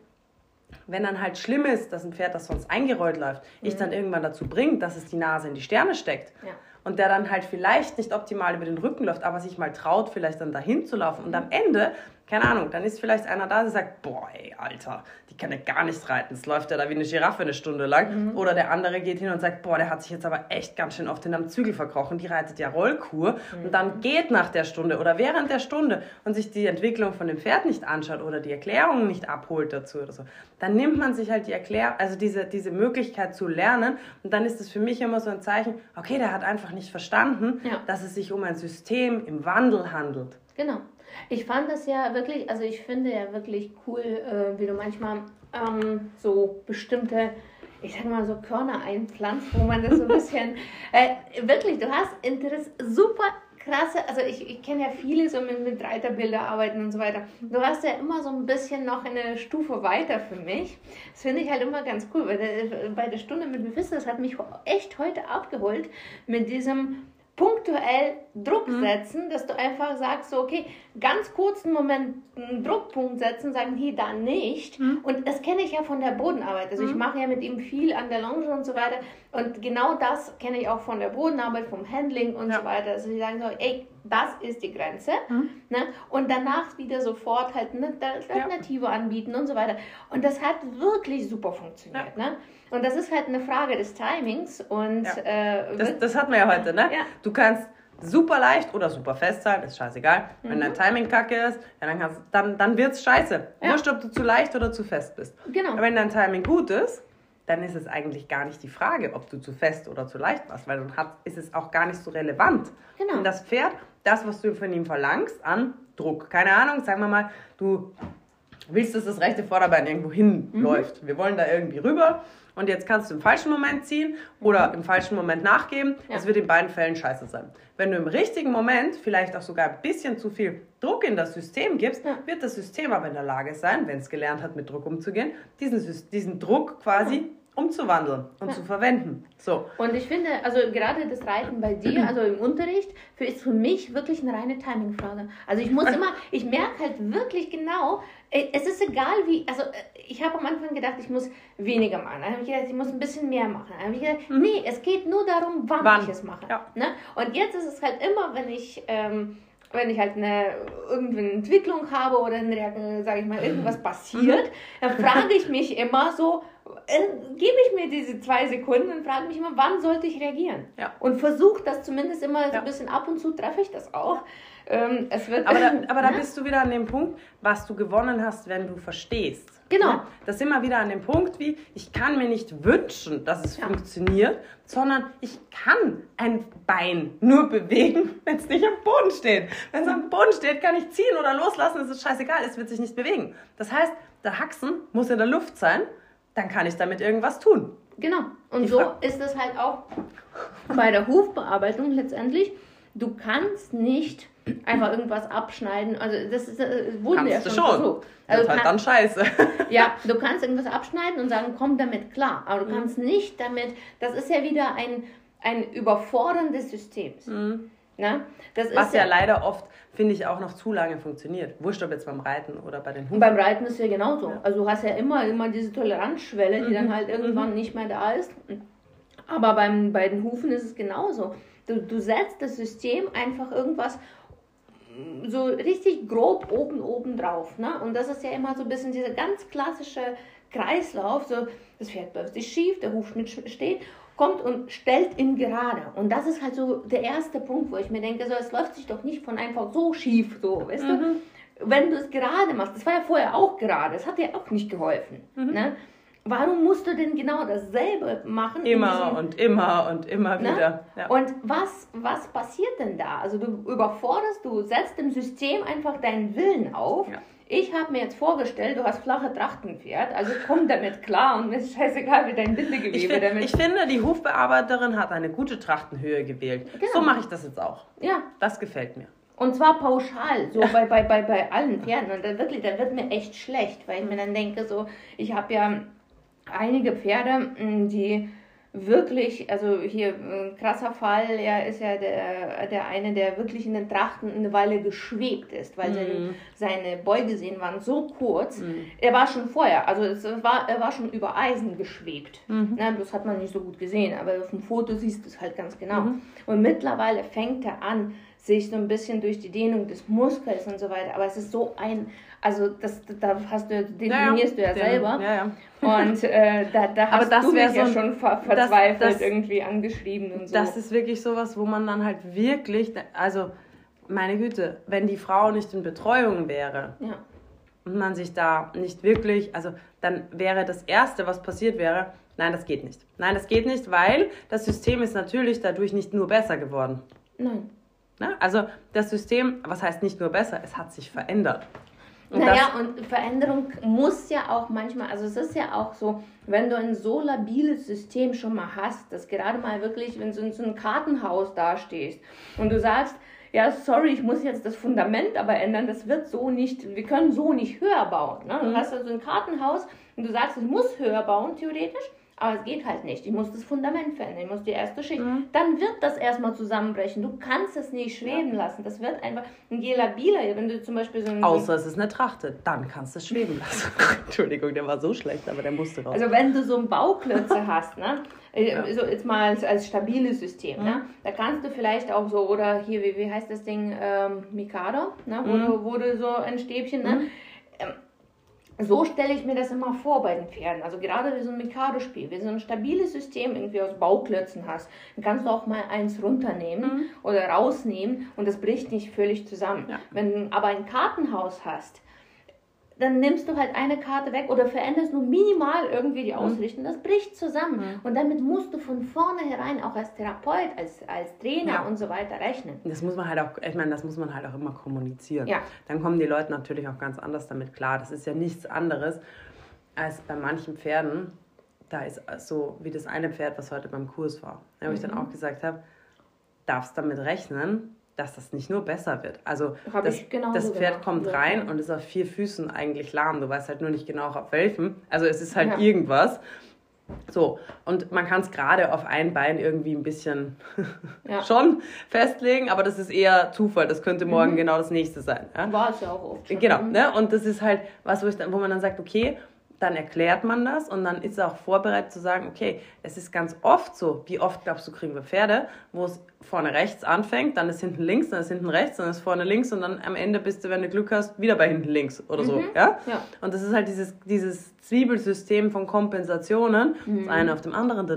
wenn dann halt schlimm ist, dass ein Pferd, das sonst eingerollt läuft, mhm. ich dann irgendwann dazu bringt, dass es die Nase in die Sterne steckt ja. und der dann halt vielleicht nicht optimal über den Rücken läuft, aber sich mal traut, vielleicht dann dahin zu laufen und am Ende keine Ahnung, dann ist vielleicht einer da, der sagt, boah, ey, Alter, die kann ja gar nicht reiten. Es läuft ja da wie eine Giraffe eine Stunde lang. Mhm. Oder der andere geht hin und sagt, boah, der hat sich jetzt aber echt ganz schön oft in einem Zügel verkrochen. Die reitet ja Rollkur. Mhm. Und dann geht nach der Stunde oder während der Stunde und sich die Entwicklung von dem Pferd nicht anschaut oder die Erklärungen nicht abholt dazu oder so. Dann nimmt man sich halt die Erklärung, also diese, diese Möglichkeit zu lernen. Und dann ist es für mich immer so ein Zeichen, okay, der hat einfach nicht verstanden, ja. dass es sich um ein System im Wandel handelt. Genau. Ich fand das ja wirklich, also ich finde ja wirklich cool, äh, wie du manchmal ähm, so bestimmte, ich sag mal so Körner einpflanzt, wo man das so ein bisschen, äh, wirklich, du hast Interesse, super krasse, also ich, ich kenne ja viele so mit, mit Reiterbilder arbeiten und so weiter. Du hast ja immer so ein bisschen noch eine Stufe weiter für mich. Das finde ich halt immer ganz cool, weil der, bei der Stunde mit Mephisto, das hat mich echt heute abgeholt mit diesem punktuell Druck mhm. setzen, dass du einfach sagst, so, okay, ganz kurzen Moment einen Druckpunkt setzen, sagen, hier, da nicht. Mhm. Und das kenne ich ja von der Bodenarbeit. Also mhm. ich mache ja mit ihm viel an der Longe und so weiter. Und genau das kenne ich auch von der Bodenarbeit, vom Handling und ja. so weiter. Also sie sagen so, ey, das ist die Grenze. Mhm. Ne? Und danach wieder sofort halt eine Alternative ja. anbieten und so weiter. Und das hat wirklich super funktioniert. Ja. Ne? Und das ist halt eine Frage des Timings. Und, ja. äh, das, das hatten wir ja heute, ne? Ja. Du kannst super leicht oder super fest sein, ist scheißegal. Mhm. Wenn dein Timing kacke ist, ja, dann, kannst, dann, dann wird es scheiße. Ja. Wurscht, ob du zu leicht oder zu fest bist. Genau. Aber wenn dein Timing gut ist, dann ist es eigentlich gar nicht die Frage, ob du zu fest oder zu leicht warst, weil dann hat, ist es auch gar nicht so relevant. Genau. Und das Pferd, das, was du von ihm verlangst, an Druck. Keine Ahnung, sagen wir mal, du willst, dass das rechte Vorderbein irgendwo hinläuft. Mhm. Wir wollen da irgendwie rüber und jetzt kannst du im falschen Moment ziehen oder im falschen Moment nachgeben. Ja. Das wird in beiden Fällen scheiße sein. Wenn du im richtigen Moment vielleicht auch sogar ein bisschen zu viel Druck in das System gibst, ja. wird das System aber in der Lage sein, wenn es gelernt hat, mit Druck umzugehen, diesen, diesen Druck quasi umzuwandeln und ja. zu verwenden. So. Und ich finde, also gerade das Reiten bei dir, also im Unterricht, für, ist für mich wirklich eine reine Timing-Frage. Also ich muss immer, ich merke halt wirklich genau, es ist egal wie, also äh, ich habe am Anfang gedacht, ich muss weniger machen. Dann habe ich gedacht, ich muss ein bisschen mehr machen. Dann habe ich gedacht, mhm. nee, es geht nur darum, wann, wann? ich es mache. Ja. Ne? Und jetzt ist es halt immer, wenn ich... Ähm, wenn ich halt eine irgendeine Entwicklung habe oder sage ich mal irgendwas passiert, mhm. dann frage ich mich immer so, äh, gebe ich mir diese zwei Sekunden und frage mich immer, wann sollte ich reagieren? Ja. Und versuche das zumindest immer ja. so ein bisschen ab und zu treffe ich das auch. Ähm, es wird, aber da, aber da bist du wieder an dem Punkt, was du gewonnen hast, wenn du verstehst. Genau. Ja, das ist immer wieder an dem Punkt, wie ich kann mir nicht wünschen, dass es ja. funktioniert, sondern ich kann ein Bein nur bewegen, wenn es nicht am Boden steht. Wenn es am Boden steht, kann ich ziehen oder loslassen, es ist scheißegal, es wird sich nicht bewegen. Das heißt, der Haxen muss in der Luft sein, dann kann ich damit irgendwas tun. Genau. Und Die so Fra ist es halt auch bei der Hufbearbeitung letztendlich. Du kannst nicht einfach irgendwas abschneiden. Also das ist, äh, wurde Kannst ja schon, schon. versucht. Also das ist halt dann scheiße. Ja, du kannst irgendwas abschneiden und sagen, komm damit klar. Aber du mhm. kannst nicht damit, das ist ja wieder ein, ein Überfordern des Systems. Mhm. Na? Das Was ja, ja, leider oft, finde ich, auch noch zu lange funktioniert. Wurscht ob jetzt beim Reiten oder bei den Hunden. Beim Reiten ist ja genauso. Ja. Also du hast ja immer, immer diese Toleranzschwelle, die mhm. dann halt irgendwann mhm. nicht mehr da ist. Aber beim, bei den Hufen ist es genauso. Du, du setzt das System einfach irgendwas so richtig grob oben oben drauf. Ne? Und das ist ja immer so ein bisschen dieser ganz klassische Kreislauf. So, das Pferd läuft sich schief, der Hufschnitt steht, kommt und stellt ihn gerade. Und das ist halt so der erste Punkt, wo ich mir denke, so, es läuft sich doch nicht von einfach so schief, so, weißt mhm. du? Wenn du es gerade machst, das war ja vorher auch gerade, das hat dir auch nicht geholfen. Mhm. Ne? Warum musst du denn genau dasselbe machen? Immer diesem, und immer und immer ne? wieder. Ja. Und was, was passiert denn da? Also du überforderst, du setzt im System einfach deinen Willen auf. Ja. Ich habe mir jetzt vorgestellt, du hast flache Trachtenpferd, also komm damit klar und mir ist scheißegal, wie dein Bindegewebe ich find, damit. Ich finde, die Hufbearbeiterin hat eine gute Trachtenhöhe gewählt. Genau. So mache ich das jetzt auch. Ja. Das gefällt mir. Und zwar pauschal, so bei, bei, bei, bei allen Pferden. Und da wirklich, da wird mir echt schlecht, weil ich mir dann denke, so, ich habe ja einige Pferde, mm, die wirklich, also hier ein krasser Fall, er ist ja der, der eine, der wirklich in den Trachten eine Weile geschwebt ist, weil mhm. seine, seine Beugesehnen waren so kurz. Mhm. Er war schon vorher, also es war, er war schon über Eisen geschwebt. Mhm. Na, das hat man nicht so gut gesehen, aber auf dem Foto siehst du es halt ganz genau. Mhm. Und mittlerweile fängt er an, sich so ein bisschen durch die Dehnung des Muskels und so weiter. Aber es ist so ein, also das, da hast du, definierst ja, du ja selber. Ja, ja. Und äh, da, da hast du mich so ja schon ver verzweifelt das, das, irgendwie angeschrieben und so. Das ist wirklich sowas, wo man dann halt wirklich, also meine Güte, wenn die Frau nicht in Betreuung wäre ja. und man sich da nicht wirklich, also dann wäre das Erste, was passiert wäre, nein, das geht nicht. Nein, das geht nicht, weil das System ist natürlich dadurch nicht nur besser geworden. Nein. Na, also das System, was heißt nicht nur besser, es hat sich verändert. Und naja, und Veränderung muss ja auch manchmal, also es ist ja auch so, wenn du ein so labiles System schon mal hast, dass gerade mal wirklich, wenn du in so einem Kartenhaus dastehst und du sagst, ja, sorry, ich muss jetzt das Fundament aber ändern, das wird so nicht, wir können so nicht höher bauen. Ne? Du mhm. hast also ein Kartenhaus und du sagst, es muss höher bauen, theoretisch, aber es geht halt nicht. Ich muss das Fundament verändern, ich muss die erste Schicht. Mhm. Dann wird das erstmal zusammenbrechen. Du kannst es nicht schweben ja. lassen. Das wird einfach ein gelabiler, wenn du zum Beispiel so ein. Außer es ist eine Trachte, dann kannst du es schweben lassen. Entschuldigung, der war so schlecht, aber der musste raus. Also wenn du so ein Bauklötze hast, ne? Äh, ja. So jetzt mal als, als stabiles System, ne? mhm. ne? Da kannst du vielleicht auch so, oder hier, wie, wie heißt das Ding, ähm, Mikado, ne? Wo, mhm. du, wo du so ein Stäbchen, ne? Ähm, so stelle ich mir das immer vor bei den Pferden. Also gerade wie so ein Mikado-Spiel, wenn du so ein stabiles System irgendwie aus Bauklötzen hast, dann kannst du auch mal eins runternehmen mhm. oder rausnehmen und das bricht nicht völlig zusammen. Ja. Wenn du aber ein Kartenhaus hast, dann nimmst du halt eine Karte weg oder veränderst nur minimal irgendwie die Ausrichtung. Das bricht zusammen. Mhm. Und damit musst du von vornherein auch als Therapeut, als, als Trainer Ja. und so weiter rechnen. Das muss man halt auch, ich meine, das muss man halt auch immer kommunizieren. Ja. Dann kommen die Leute natürlich auch ganz anders damit klar. Das ist ja nichts anderes als bei manchen Pferden. Da ist so wie das eine Pferd, was heute beim Kurs war. Da ich Mhm. dann auch gesagt habe, darfst damit rechnen, dass das nicht nur besser wird. Also das, ich genauso das Pferd gemacht. kommt Ja. rein und ist auf vier Füßen eigentlich lahm. Du weißt halt nur nicht genau auf welchem. Also es ist halt Ja. irgendwas. So, und man kann es gerade auf ein Bein irgendwie ein bisschen Ja. schon festlegen, aber das ist eher Zufall. Das könnte morgen genau das nächste sein. War es ja auch oft schon. Genau, Mhm. ne? und das ist halt was, wo, ich dann, wo man dann sagt, okay, dann erklärt man das und dann ist es auch vorbereitet zu sagen, okay, es ist ganz oft so, wie oft glaubst du, kriegen wir Pferde, wo es vorne rechts anfängt, dann ist hinten links, dann ist hinten rechts, dann ist vorne links und dann am Ende bist du, wenn du Glück hast, wieder bei hinten links oder so. Ja? Ja. Und das ist halt dieses, dieses Zwiebelsystem von Kompensationen, Mhm. das eine auf dem anderen.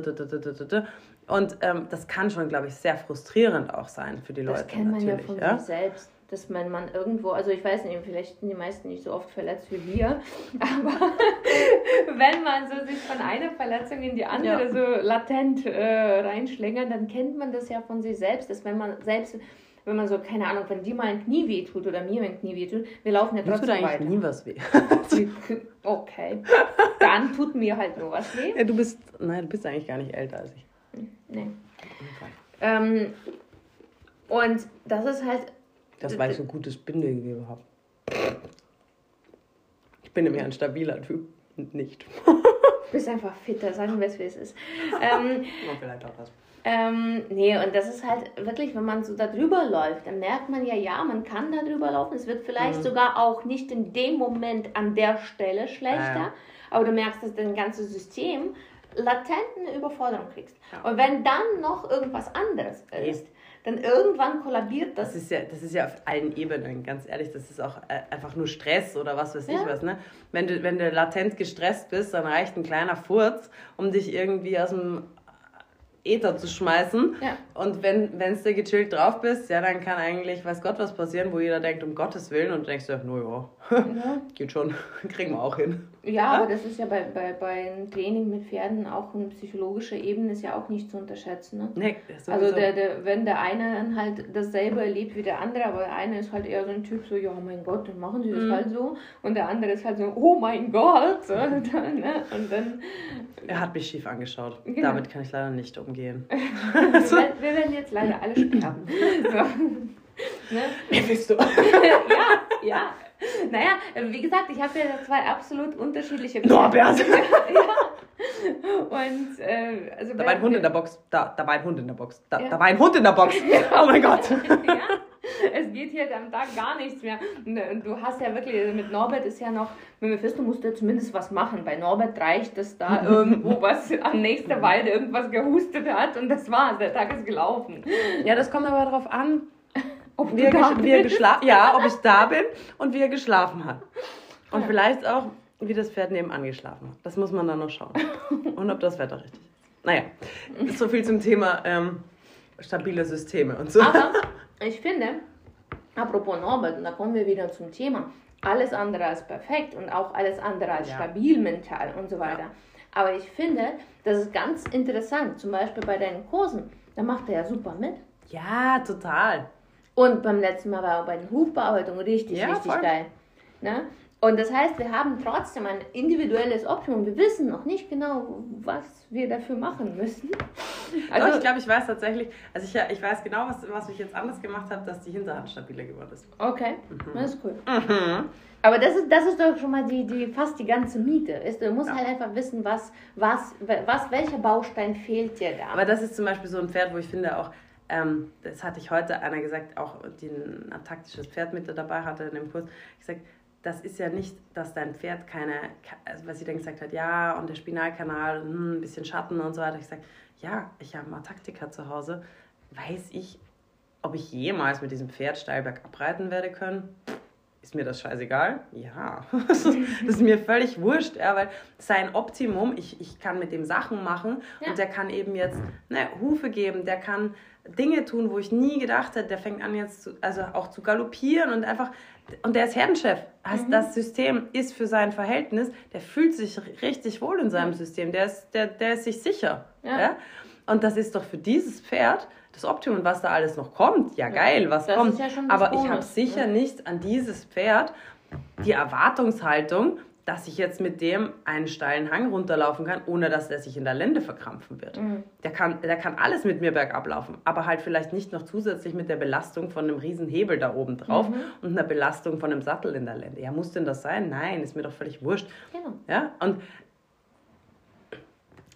Und ähm, das kann schon, glaube ich, sehr frustrierend auch sein für die Leute. Das kennt man ja natürlich, von ja? sich selbst, dass man, man irgendwo, also ich weiß nicht, vielleicht sind die meisten nicht so oft verletzt wie wir, aber wenn man so sich von einer Verletzung in die andere Ja. so latent äh, reinschlängert, dann kennt man das ja von sich selbst, dass wenn man selbst, wenn man so, keine Ahnung, wenn dir mal ein Knie wehtut oder mir ein Knie wehtut, wir laufen ja Mir tut trotzdem eigentlich weiter. nie was weh. Okay, dann tut mir halt nur was weh. Ja, du bist, nein, du bist eigentlich gar nicht älter als ich. Nee. Ähm, und das ist halt Das, weil ich so gutes Bindegewebe habe. Ich bin nämlich ein stabiler Typ und nicht. Du bist einfach fitter, sagen wir es, wie es ist. Ähm, Ja, vielleicht auch das. ähm, nee, und das ist halt wirklich, wenn man so da drüber läuft, dann merkt man ja, ja, man kann da drüber laufen. Es wird vielleicht Mhm. sogar auch nicht in dem Moment an der Stelle schlechter, Ja, ja. aber du merkst, dass dein ganzes System latent eine Überforderung kriegst. Und wenn dann noch irgendwas anderes ist, dann irgendwann kollabiert das. Das ist, ja, das ist ja auf allen Ebenen, ganz ehrlich. Das ist auch äh, einfach nur Stress oder was weiß ich Ja. was. Ne? Wenn, du, wenn du latent gestresst bist, dann reicht ein kleiner Furz, um dich irgendwie aus dem Äther zu schmeißen. Ja. Und wenn es dir gechillt drauf bist, ja, dann kann eigentlich, weiß Gott, was passieren, wo jeder denkt, um Gottes Willen. Und du denkst dir, no ja, Ja. geht schon, kriegen wir auch hin. Ja, aber das ist ja bei, bei, beim Training mit Pferden auch eine psychologische Ebene ist ja auch nicht zu unterschätzen. Ne? Nee, Also der, der, wenn der eine dann halt dasselbe erlebt wie der andere, aber der eine ist halt eher so ein Typ, so, ja mein Gott, dann machen sie das Mhm. halt so. Und der andere ist halt so, oh mein Gott. So, und, dann, ne? und dann, Er hat mich schief angeschaut. Genau. Damit kann ich leider nicht umgehen. wir, werden- wir werden jetzt leider alle sterben. So. Ne? Wer bist du? ja, ja. Naja, wie gesagt, ich habe ja zwei absolut unterschiedliche Norbert! ja. Und äh, also Da war ein Hund in der Box. Da, da war ein Hund in der Box. Da, Ja. da war ein Hund in der Box. Oh mein Gott. ja, es geht hier am Tag gar nichts mehr. Und, äh, Du hast ja wirklich, also mit Norbert ist ja noch, mit Mephisto musst du ja zumindest was machen. Bei Norbert reicht, dass da irgendwo was am nächsten Weide irgendwas gehustet hat und das war's, der Tag ist gelaufen. Ja, das kommt aber darauf an, Ob wie er, gesch- wie er geschlafen Ja, ob ich da bin und wie er geschlafen hat. Und Ja. vielleicht auch, wie das Pferd nebenan geschlafen hat. Das muss man dann noch schauen. Und ob das Wetter richtig ist. Naja, so viel zum Thema ähm, stabile Systeme und so. Aber ich finde, apropos Norbert, und da kommen wir wieder zum Thema, alles andere als perfekt und auch alles andere als Ja. stabil mental und so weiter. Aber ich finde, das ist ganz interessant, zum Beispiel bei deinen Kursen, da macht er ja super mit. Ja, total. Und beim letzten Mal war er bei den Hufbearbeitungen richtig, Ja, richtig voll. geil. Ne? Und das heißt, wir haben trotzdem ein individuelles Optimum. Wir wissen noch nicht genau, was wir dafür machen müssen. Also, Also, ich glaube, ich weiß tatsächlich, also ich, ich weiß genau, was, was ich jetzt anders gemacht habe, dass die Hinterhand stabiler geworden ist. okay, das ist cool. Aber das ist, das ist doch schon mal die, die, fast die ganze Miete. Ist, du musst Ja. halt einfach wissen, was, was, was, welcher Baustein fehlt dir da. Aber das ist zum Beispiel so ein Pferd, wo ich finde auch, ähm, das hatte ich heute einer gesagt, auch die ein taktisches Pferd mit dabei hatte in dem Kurs, ich gesagt, das ist ja nicht, dass dein Pferd keine, also was sie dann gesagt hat, ja, und der Spinalkanal, hm, ein bisschen Schatten und so weiter. Ich sage, ja, ich habe mal Taktika zu Hause, weiß ich, ob ich jemals mit diesem Pferd steil bergab reiten werde können? Ist mir das scheißegal? Ja. das ist mir völlig wurscht, ja, weil sein Optimum, ich, ich kann mit dem Sachen machen ja. und der kann eben jetzt ne, Hufe geben, der kann Dinge tun, wo ich nie gedacht hätte, der fängt an jetzt zu, also auch zu galoppieren und einfach, und der ist Herdenchef. Also mhm. Das System ist für sein Verhältnis, der fühlt sich richtig wohl in seinem System, der ist, der, der ist sich sicher. Ja. ja? Und das ist doch für dieses Pferd das Optimum, was da alles noch kommt. Ja, geil, was das kommt. Ja Aber Bonus, ich habe sicher ne? nicht an dieses Pferd die Erwartungshaltung, dass ich jetzt mit dem einen steilen Hang runterlaufen kann, ohne dass er sich in der Lende verkrampfen wird. Mhm. Der, kann, der kann alles mit mir bergab laufen, aber halt vielleicht nicht noch zusätzlich mit der Belastung von einem riesen Hebel da oben drauf mhm. und einer Belastung von einem Sattel in der Lende. Ja, muss denn das sein? Nein, ist mir doch völlig wurscht. Genau. Ja, und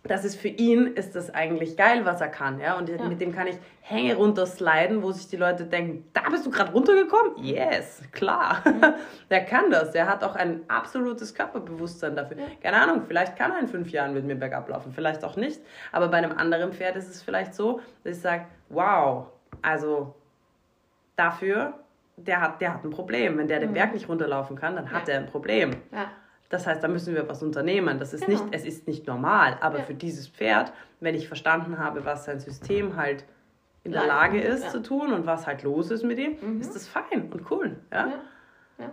das ist für ihn ist das eigentlich geil, was er kann, ja. Und ja. mit dem kann ich Hänge runtersliden, wo sich die Leute denken, da bist du gerade runtergekommen? Yes, klar. Mhm. der kann das. Der hat auch ein absolutes Körperbewusstsein dafür. Ja. Keine Ahnung, vielleicht kann er in fünf Jahren mit mir bergab laufen, vielleicht auch nicht. Aber bei einem anderen Pferd ist es vielleicht so, dass ich sage, wow, also dafür, der hat, der hat ein Problem. Wenn der den mhm. Berg nicht runterlaufen kann, dann hat ja. er ein Problem. Ja. Das heißt, da müssen wir was unternehmen. Das ist genau. nicht, es ist nicht normal, aber ja. für dieses Pferd, wenn ich verstanden habe, was sein System halt in der Lage ist ja. zu tun und was halt los ist mit ihm, mhm. ist das fein und cool. Ja? ja? Ja,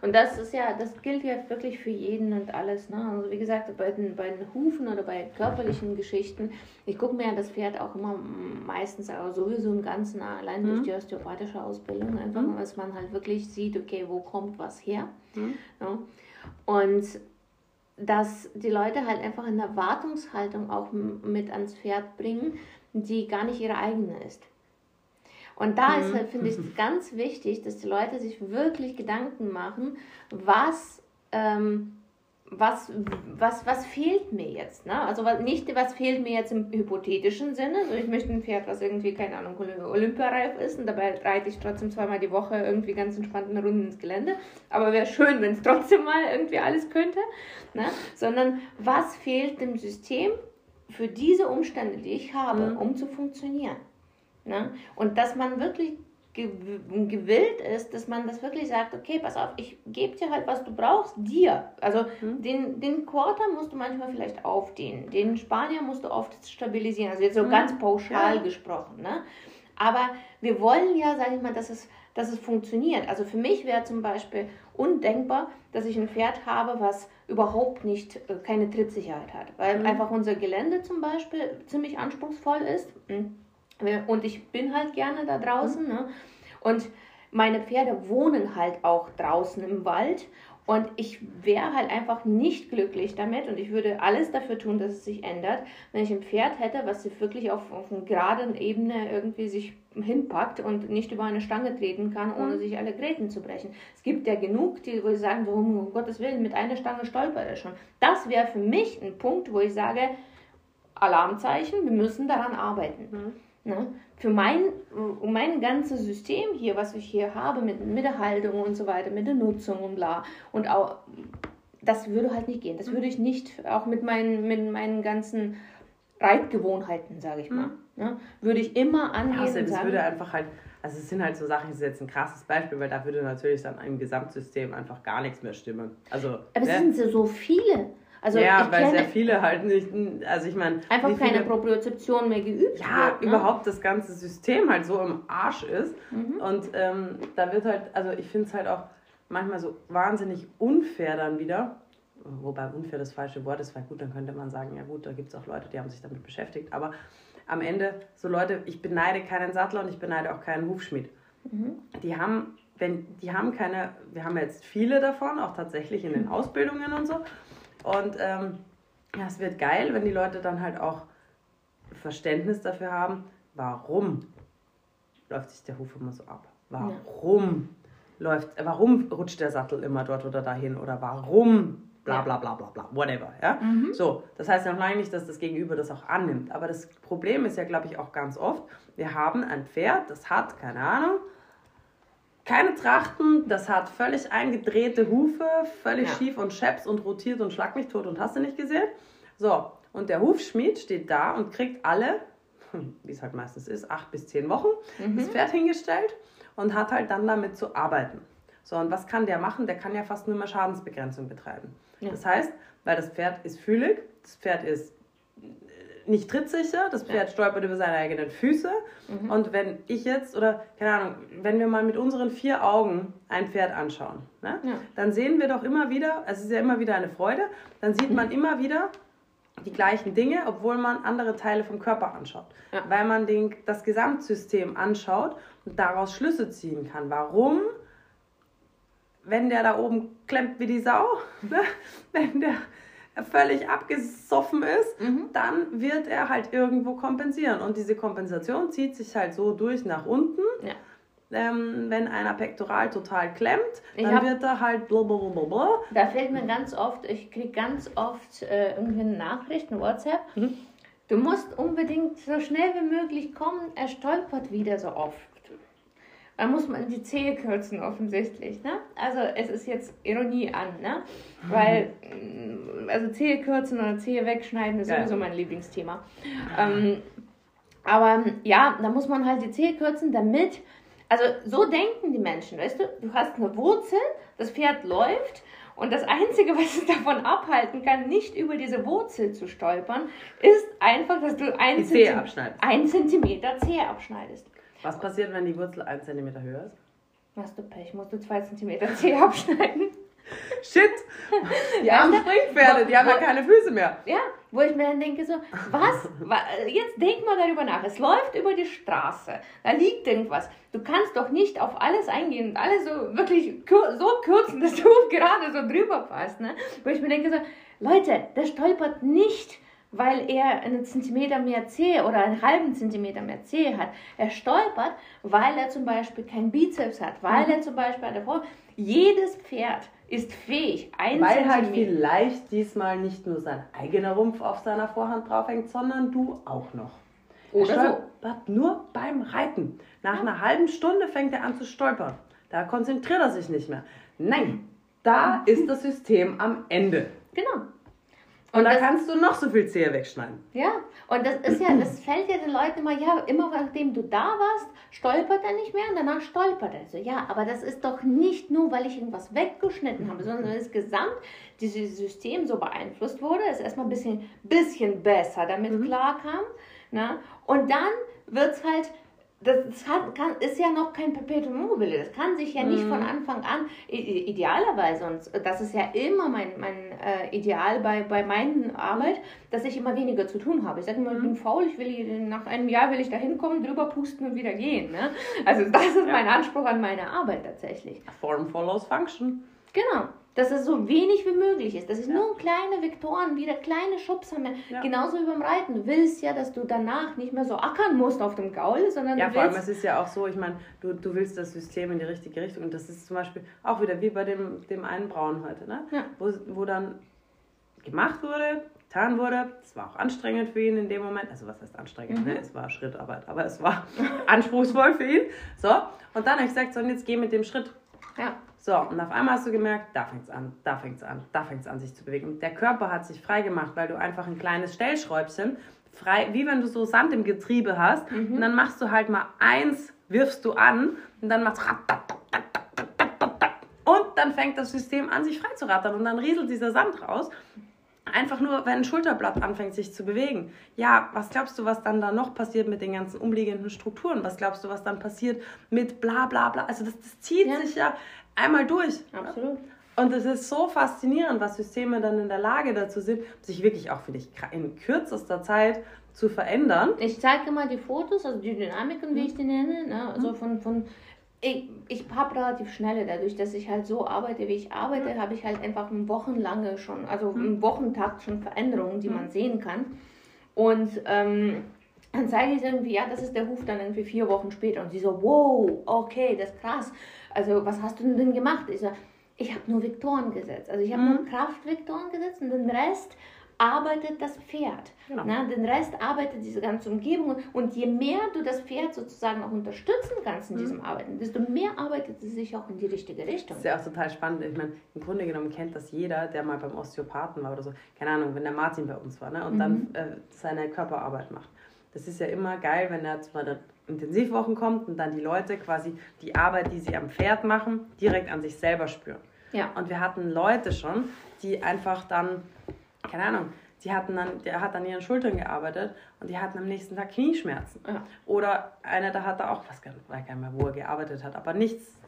Und das ist ja, das gilt ja wirklich für jeden und alles. Ne? Also wie gesagt, bei den, bei den Hufen oder bei körperlichen Geschichten, ich gucke mir ja das Pferd auch immer meistens aber sowieso im Ganzen allein mhm. durch die osteopathische Ausbildung, einfach, mhm. dass man halt wirklich sieht, okay, wo kommt was her. Mhm. Ja? Und dass die Leute halt einfach eine Erwartungshaltung auch mit ans Pferd bringen, die gar nicht ihre eigene ist. Und da ist mhm. halt, finde ich, ganz wichtig, dass die Leute sich wirklich Gedanken machen, was ähm, was, was, was fehlt mir jetzt? Ne? Also nicht, was fehlt mir jetzt im hypothetischen Sinne. Also ich möchte ein Pferd, was irgendwie, keine Ahnung, Olympiareif ist und dabei reite ich trotzdem zweimal die Woche irgendwie ganz entspannt eine Runde ins Gelände. Aber wäre schön, wenn es trotzdem mal irgendwie alles könnte. Ne? Sondern was fehlt dem System für diese Umstände, die ich habe, mhm. um zu funktionieren? Ne? Und dass man wirklich gewillt ist, dass man das wirklich sagt, okay, pass auf, ich gebe dir halt, was du brauchst, dir. Also mhm. den, den Quarter musst du manchmal vielleicht aufdehnen, den Spanier musst du oft stabilisieren, also jetzt so mhm. ganz pauschal ja. gesprochen. Ne? Aber wir wollen ja, sage ich mal, dass es, dass es funktioniert. Also für mich wäre zum Beispiel undenkbar, dass ich ein Pferd habe, was überhaupt nicht äh, keine Trittsicherheit hat, weil mhm. einfach unser Gelände zum Beispiel ziemlich anspruchsvoll ist. Hm. Und ich bin halt gerne da draußen. Ne? Und meine Pferde wohnen halt auch draußen im Wald. Und ich wäre halt einfach nicht glücklich damit und ich würde alles dafür tun, dass es sich ändert, wenn ich ein Pferd hätte, was sich wirklich auf, auf einer geraden Ebene irgendwie sich hinpackt und nicht über eine Stange treten kann, ohne mhm. sich alle Gräten zu brechen. Es gibt ja genug, die wo sagen, so, um Gottes Willen, mit einer Stange stolpert er schon. Das wäre für mich ein Punkt, wo ich sage, Alarmzeichen, wir müssen daran arbeiten. Mhm. Ne? Für mein, mein ganzes System hier, was ich hier habe, mit, mit der Haltung und so weiter, mit der Nutzung und bla. Und auch, das würde halt nicht gehen. Das würde ich nicht, auch mit meinen, mit meinen ganzen Reitgewohnheiten, sage ich mal, mhm. ne? würde ich immer angehen. Also, das sagen, würde einfach halt, also es sind halt so Sachen, das ist jetzt ein krasses Beispiel, weil da würde natürlich dann im Gesamtsystem einfach gar nichts mehr stimmen. Also, Aber ne? es sind so viele. Also ja, weil sehr viele halt nicht, also ich meine... Einfach keine Propriozeption mehr geübt Ja, wird, ne? überhaupt das ganze System halt so im Arsch ist. Mhm. Und ähm, da wird halt, also ich finde es halt auch manchmal so wahnsinnig unfair dann wieder. Wobei unfair das falsche Wort ist, weil gut, dann könnte man sagen, ja gut, da gibt es auch Leute, die haben sich damit beschäftigt. Aber am Ende, so Leute, ich beneide keinen Sattler und ich beneide auch keinen Hufschmied. Mhm. Die haben, wenn, die haben keine, wir haben jetzt viele davon, auch tatsächlich in den mhm. Ausbildungen und so. Und ähm, ja, es wird geil, wenn die Leute dann halt auch Verständnis dafür haben, warum läuft sich der Huf immer so ab? Warum ja. läuft, warum rutscht der Sattel immer dort oder dahin? Oder warum bla bla bla bla bla, whatever. Ja? Mhm. So, das heißt noch lange nicht, dass das Gegenüber das auch annimmt. Aber das Problem ist ja, glaube ich, auch ganz oft, wir haben ein Pferd, das hat, keine Ahnung, keine Trachten, das hat völlig eingedrehte Hufe, völlig ja. schief und scheps und rotiert und schlag mich tot und hast du nicht gesehen. So, und der Hufschmied steht da und kriegt alle, wie es halt meistens ist, acht bis zehn Wochen, mhm. das Pferd hingestellt und hat halt dann damit zu arbeiten. So, und was kann der machen? Der kann ja fast nur mehr Schadensbegrenzung betreiben. Ja. Das heißt, weil das Pferd ist fühlig, das Pferd ist nicht trittsicher, das Pferd ja. stolpert über seine eigenen Füße. Mhm. Und wenn ich jetzt, oder keine Ahnung, wenn wir mal mit unseren vier Augen ein Pferd anschauen, ne, ja. dann sehen wir doch immer wieder, es ist ja immer wieder eine Freude, dann sieht man immer wieder die gleichen Dinge, obwohl man andere Teile vom Körper anschaut. Ja. Weil man den, das Gesamtsystem anschaut und daraus Schlüsse ziehen kann. Warum? Wenn der da oben klemmt wie die Sau, ne? wenn der völlig abgesoffen ist, mhm. dann wird er halt irgendwo kompensieren. Und diese Kompensation zieht sich halt so durch nach unten. Ja. Ähm, wenn einer Pektoral total klemmt, dann hab, wird er halt blablabla. Da fällt mir ganz oft, ich kriege ganz oft äh, irgendwie eine Nachricht, ein WhatsApp. Mhm. Du musst unbedingt so schnell wie möglich kommen, er stolpert wieder so oft. Da muss man die Zehe kürzen offensichtlich. Ne? Also es ist jetzt Ironie an, ne? weil mm, also Zehe kürzen oder Zehe wegschneiden ist ja. sowieso mein Lieblingsthema. Ähm, aber ja, da muss man halt die Zehe kürzen, damit, also so denken die Menschen, weißt du, du hast eine Wurzel, das Pferd läuft und das Einzige, was es davon abhalten kann, nicht über diese Wurzel zu stolpern, ist einfach, dass du ein, Zentimeter, ein Zentimeter Zehe abschneidest. Was passiert, wenn die Wurzel 1 cm höher ist? Hast du Pech, musst du 2 cm Zeh abschneiden. Shit! Die armen Springpferde, die haben ja keine Füße mehr. Ja, wo ich mir dann denke so, was? Jetzt denk mal darüber nach. Es läuft über die Straße, da liegt irgendwas. Du kannst doch nicht auf alles eingehen und alles so wirklich so kürzen, dass du gerade so drüber passt. Ne? Wo ich mir denke so, Leute, der stolpert nicht weil er einen Zentimeter mehr Zehe oder einen halben Zentimeter mehr Zehe hat. Er stolpert, weil er zum Beispiel keinen Bizeps hat, weil mhm. er zum Beispiel eine Vor Jedes Pferd ist fähig, ein Weil halt vielleicht diesmal nicht nur sein eigener Rumpf auf seiner Vorhand draufhängt, sondern du auch noch. Oder er stolpert so. nur beim Reiten. Nach ja. einer halben Stunde fängt er an zu stolpern. Da konzentriert er sich nicht mehr. Nein, da ist das System am Ende. Genau. Und, da kannst du noch so viel Zehe wegschneiden. Ja, und das ist ja, das fällt ja den Leuten immer, ja, immer nachdem du da warst, stolpert er nicht mehr und danach stolpert er. So, ja, aber das ist doch nicht nur, weil ich irgendwas weggeschnitten habe, sondern insgesamt dieses System so beeinflusst wurde, es erstmal ein bisschen, bisschen besser damit mhm. klarkam. Ne? Und dann wird es halt das hat, kann, ist ja noch kein Perpetuum mobile. Das kann sich ja nicht mm. von mhm. Anfang an, idealerweise, und das ist ja immer mein, mein äh, Ideal bei, bei meiner Arbeit, dass ich immer weniger zu tun habe. Ich sage immer, ich bin mhm. faul, ich will, nach einem Jahr will ich da hinkommen, drüber pusten und wieder gehen. Ne? Also das ist ja. mein Anspruch an meine Arbeit tatsächlich. Form follows function. Genau dass es so wenig wie möglich ist. Das ist ja. nur kleine Vektoren, wieder kleine Schubser. Ja. Genauso wie beim Reiten. Du willst ja, dass du danach nicht mehr so ackern musst auf dem Gaul, sondern ja, du vor allem, es ist ja auch so, ich meine, du, du willst das System in die richtige Richtung. Und das ist zum Beispiel auch wieder wie bei dem, dem einen Braun heute, ne? Ja. Wo, wo dann gemacht wurde, getan wurde. Es war auch anstrengend für ihn in dem Moment. Also was heißt anstrengend? Ne? Mhm. Ne? Es war Schrittarbeit, aber es war anspruchsvoll für ihn. So, und dann habe ich gesagt, so, und jetzt geh mit dem Schritt. Ja. So, und auf einmal hast du gemerkt, da fängt es an, da fängt es an, da fängt es an, sich zu bewegen. Und der Körper hat sich frei gemacht, weil du einfach ein kleines Stellschräubchen, frei, wie wenn du so Sand im Getriebe hast, mhm. und dann machst du halt mal eins, wirfst du an, und dann machst und dann fängt das System an, sich frei zu rattern, und dann rieselt dieser Sand raus. Einfach nur, wenn ein Schulterblatt anfängt, sich zu bewegen. Ja, was glaubst du, was dann da noch passiert mit den ganzen umliegenden Strukturen? Was glaubst du, was dann passiert mit bla bla bla? Also das, das zieht ja. sich ja einmal durch. Absolut. Und es ist so faszinierend, was Systeme dann in der Lage dazu sind, sich wirklich auch, finde ich, in kürzester Zeit zu verändern. Ich zeige mal die Fotos, also die Dynamiken, wie ich die nenne, ne? also mhm. von, von ich, ich habe relativ schnelle, dadurch, dass ich halt so arbeite, wie ich arbeite, mhm. habe ich halt einfach wochenlange schon, also mhm. im Wochentakt schon Veränderungen, die mhm. man sehen kann. Und ähm, dann zeige ich irgendwie, ja, das ist der Huf dann irgendwie vier Wochen später. Und sie so, wow, okay, das ist krass also was hast du denn gemacht? Ich sage, ich habe nur Vektoren gesetzt. Also ich habe mhm. nur Kraftvektoren gesetzt und den Rest arbeitet das Pferd. Genau. Na, den Rest arbeitet diese ganze Umgebung. Und je mehr du das Pferd sozusagen auch unterstützen kannst in mhm. diesem Arbeiten, desto mehr arbeitet es sich auch in die richtige Richtung. Das ist ja auch total spannend. Ich meine, im Grunde genommen kennt das jeder, der mal beim Osteopathen war oder so. Keine Ahnung, wenn der Martin bei uns war ne? und mhm. dann äh, seine Körperarbeit macht. das ist ja immer geil, wenn er einer Intensivwochen kommt und dann die Leute quasi die Arbeit, die sie am Pferd machen, direkt an sich selber spüren. Ja. Und wir hatten Leute schon, die einfach dann, keine Ahnung, die hatten dann, der hat an ihren Schultern gearbeitet und die hatten am nächsten Tag Knieschmerzen. Ja. Oder einer, da hat er auch, was weiß gar nicht mehr, wo er gearbeitet hat, aber nichts,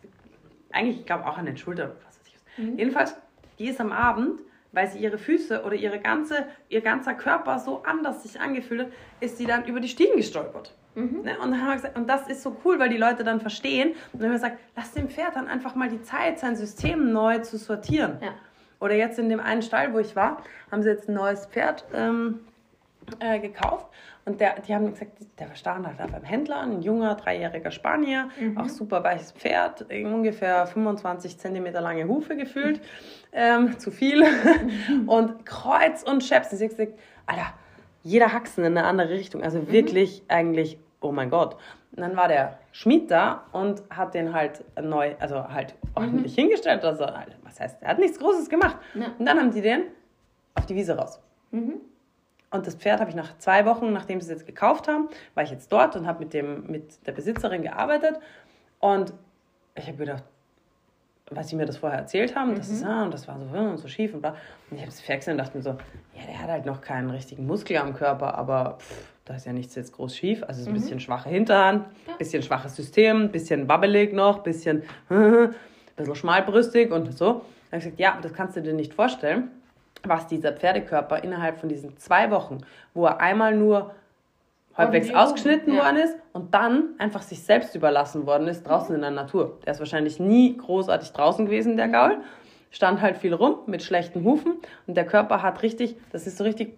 eigentlich, ich glaube auch an den Schultern. Was weiß ich. Mhm. Jedenfalls, die ist am Abend, weil sie ihre Füße oder ihre ganze, ihr ganzer Körper so anders sich angefühlt hat, ist sie dann über die Stiegen gestolpert. Mhm. Ne? Und, dann haben wir gesagt, und das ist so cool, weil die Leute dann verstehen. Und dann haben wir gesagt, lass dem Pferd dann einfach mal die Zeit, sein System neu zu sortieren. Ja. Oder jetzt in dem einen Stall, wo ich war, haben sie jetzt ein neues Pferd ähm, äh, gekauft. Und der, die haben gesagt, der war halt beim Händler, ein junger, dreijähriger Spanier, mhm. auch super weiches Pferd, ungefähr 25 Zentimeter lange Hufe gefühlt, ähm, zu viel. Mhm. und Kreuz und Scheps. Und sie hat gesagt, Alter, jeder Haxen in eine andere Richtung. Also mhm. wirklich eigentlich, oh mein Gott. Und dann war der Schmied da und hat den halt neu, also halt ordentlich mhm. hingestellt. Also, was heißt, er hat nichts Großes gemacht. Ja. Und dann haben die den auf die Wiese raus. Mhm. Und das Pferd habe ich nach zwei Wochen, nachdem sie es jetzt gekauft haben, war ich jetzt dort und habe mit, mit der Besitzerin gearbeitet. Und ich habe gedacht, weil sie mir das vorher erzählt haben, mhm. das ist, ah, und das war so, hm, und so schief und bla. Und ich habe es verwechselt und dachte mir so, ja, der hat halt noch keinen richtigen Muskel am Körper, aber pff, da ist ja nichts jetzt groß schief. Also es ist ein mhm. bisschen schwache Hinterhand, ein bisschen schwaches System, ein bisschen wabbelig noch, ein bisschen, ein bisschen schmalbrüstig und so. Da habe ich gesagt, ja, das kannst du dir nicht vorstellen, was dieser Pferdekörper innerhalb von diesen zwei Wochen, wo er einmal nur halbwegs ausgeschnitten ja. worden ist und dann einfach sich selbst überlassen worden ist draußen in der Natur. Der ist wahrscheinlich nie großartig draußen gewesen, der Gaul. Stand halt viel rum mit schlechten Hufen und der Körper hat richtig, das ist so richtig.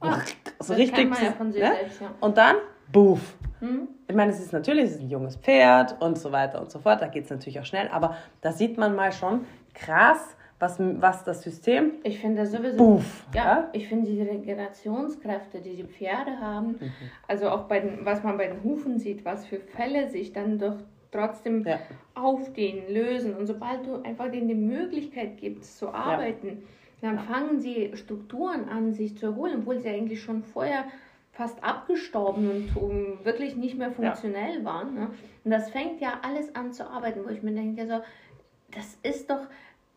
Ach, so richtig. Ja ne? selbst, ja. Und dann, buff. Mhm. Ich meine, es ist natürlich es ist ein junges Pferd und so weiter und so fort. Da geht es natürlich auch schnell, aber da sieht man mal schon krass, was, was das System. Ich finde sowieso. Buff, ja, ja, ich finde die Regenerationskräfte, die die Pferde haben, mhm. also auch bei den, was man bei den Hufen sieht, was für Fälle sich dann doch trotzdem ja. aufdehnen, lösen. Und sobald du einfach denen die Möglichkeit gibst zu arbeiten, ja. Dann fangen sie Strukturen an, sich zu erholen, obwohl sie eigentlich schon vorher fast abgestorben und wirklich nicht mehr funktionell waren. Ne? Und das fängt ja alles an zu arbeiten, wo ich mir denke, so, das ist doch,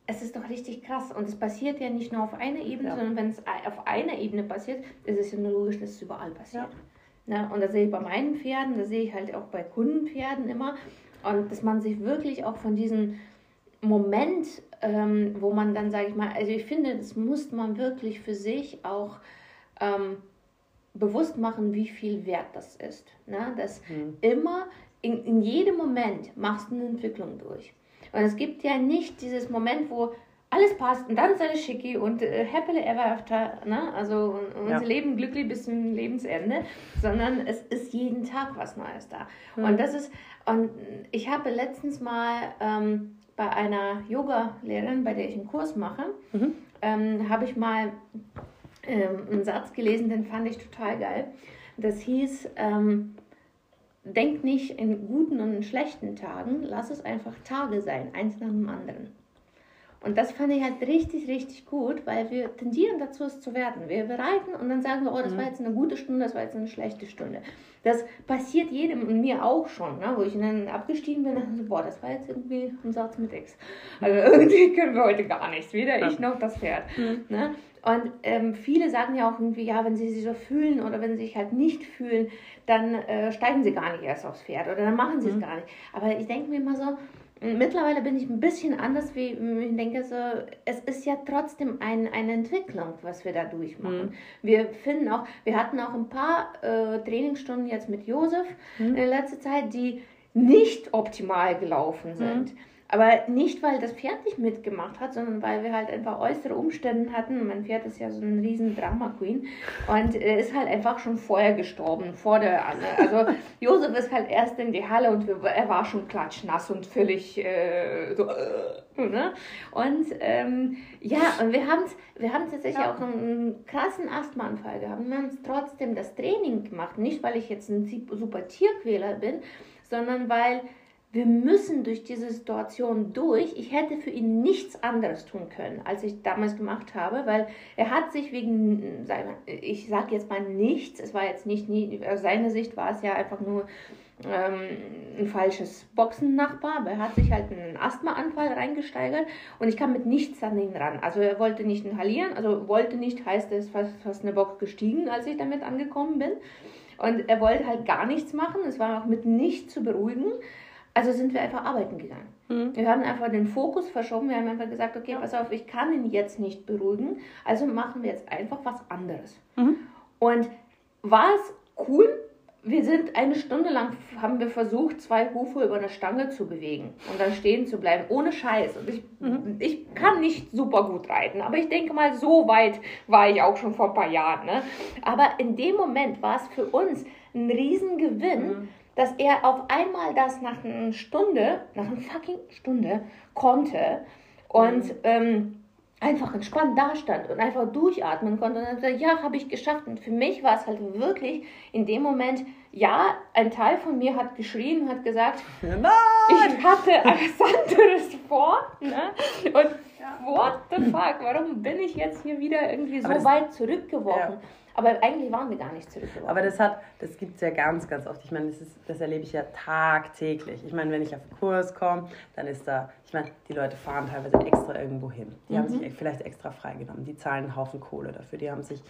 es ist doch richtig krass. Und es passiert ja nicht nur auf einer Ebene, ja. sondern wenn es auf einer Ebene passiert, ist es ja nur logisch, dass es überall passiert. Ja. Ne? Und das sehe ich bei meinen Pferden, das sehe ich halt auch bei Kundenpferden immer. Und dass man sich wirklich auch von diesem Moment, ähm, wo man dann, sage ich mal, also ich finde, das muss man wirklich für sich auch ähm, bewusst machen, wie viel wert das ist. Ne? Dass mhm. immer, in, in jedem Moment machst du eine Entwicklung durch. Und es gibt ja nicht dieses Moment, wo alles passt und dann ist alles schicki und äh, happily ever after, ne? also unser ja. Leben glücklich bis zum Lebensende, sondern es ist jeden Tag was Neues da. Mhm. Und das ist, und ich habe letztens mal ähm, bei einer Yoga-Lehrerin, bei der ich einen Kurs mache, mhm. ähm, habe ich mal ähm, einen Satz gelesen, den fand ich total geil. Das hieß, ähm, denk nicht in guten und in schlechten Tagen, lass es einfach Tage sein, eins nach dem anderen. Und das fand ich halt richtig, richtig gut, weil wir tendieren dazu, es zu werden. Wir bereiten und dann sagen wir, oh, das war mhm. jetzt eine gute Stunde, das war jetzt eine schlechte Stunde. Das passiert jedem und mir auch schon, ne? wo ich dann abgestiegen bin und dachte, boah, das war jetzt irgendwie ein Satz mit X. Also irgendwie können wir heute gar nichts, weder ich noch das Pferd. Mhm. Ne? Und ähm, viele sagen ja auch irgendwie, ja, wenn sie sich so fühlen oder wenn sie sich halt nicht fühlen, dann äh, steigen sie gar nicht erst aufs Pferd oder dann machen sie es mhm. gar nicht. Aber ich denke mir immer so, mittlerweile bin ich ein bisschen anders, wie ich denke so, es ist ja trotzdem ein, eine Entwicklung, was wir da durchmachen. Mhm. Wir finden auch, wir hatten auch ein paar äh, Trainingsstunden jetzt mit Josef mhm. in letzter Zeit, die nicht optimal gelaufen sind. Mhm. Aber nicht, weil das Pferd nicht mitgemacht hat, sondern weil wir halt einfach äußere Umstände hatten. Mein Pferd ist ja so ein riesen Drama Queen und er ist halt einfach schon vorher gestorben, vor der Anne. Also Josef ist halt erst in die Halle und wir, er war schon klatschnass und völlig äh, so, äh, ne? Und ähm, ja, und wir haben wir haben tatsächlich ja. auch einen krassen Asthmaanfall gehabt. Wir haben trotzdem das Training gemacht, nicht weil ich jetzt ein super Tierquäler bin, sondern weil wir müssen durch diese Situation durch. Ich hätte für ihn nichts anderes tun können, als ich damals gemacht habe, weil er hat sich wegen ich sage jetzt mal nichts, es war jetzt nicht, aus seiner Sicht war es ja einfach nur ähm, ein falsches Boxennachbar, aber er hat sich halt einen Asthmaanfall reingesteigert und ich kam mit nichts an ihn ran. Also er wollte nicht inhalieren, also wollte nicht, heißt es fast, fast eine Box gestiegen, als ich damit angekommen bin. Und er wollte halt gar nichts machen, es war auch mit nichts zu beruhigen. Also sind wir einfach arbeiten gegangen. Mhm. Wir haben einfach den Fokus verschoben. Wir haben einfach gesagt, okay, pass auf, ich kann ihn jetzt nicht beruhigen. Also machen wir jetzt einfach was anderes. Mhm. Und war es cool? Wir sind eine Stunde lang, haben wir versucht, zwei Hufe über eine Stange zu bewegen und dann stehen zu bleiben, ohne Scheiß. Und ich, mhm. ich kann nicht super gut reiten, aber ich denke mal, so weit war ich auch schon vor ein paar Jahren. Ne? Aber in dem Moment war es für uns ein Riesengewinn, mhm dass er auf einmal das nach einer Stunde, nach einer fucking Stunde konnte und mhm. ähm, einfach entspannt dastand und einfach durchatmen konnte und dann sagte, ja, habe ich geschafft. Und für mich war es halt wirklich in dem Moment, ja, ein Teil von mir hat geschrien und hat gesagt, Nein! ich hatte etwas anderes vor. Ne? Und ja. what the fuck, warum bin ich jetzt hier wieder irgendwie so weit zurückgeworfen? Ja. Aber eigentlich waren wir gar nicht zurückgeworfen. Aber das hat, das gibt es ja ganz, ganz oft. Ich meine, das, ist, das erlebe ich ja tagtäglich. Ich meine, wenn ich auf einen Kurs komme, dann ist da, ich meine, die Leute fahren teilweise extra irgendwo hin. Die mhm. haben sich vielleicht extra freigenommen. Die zahlen einen Haufen Kohle dafür. Die haben sich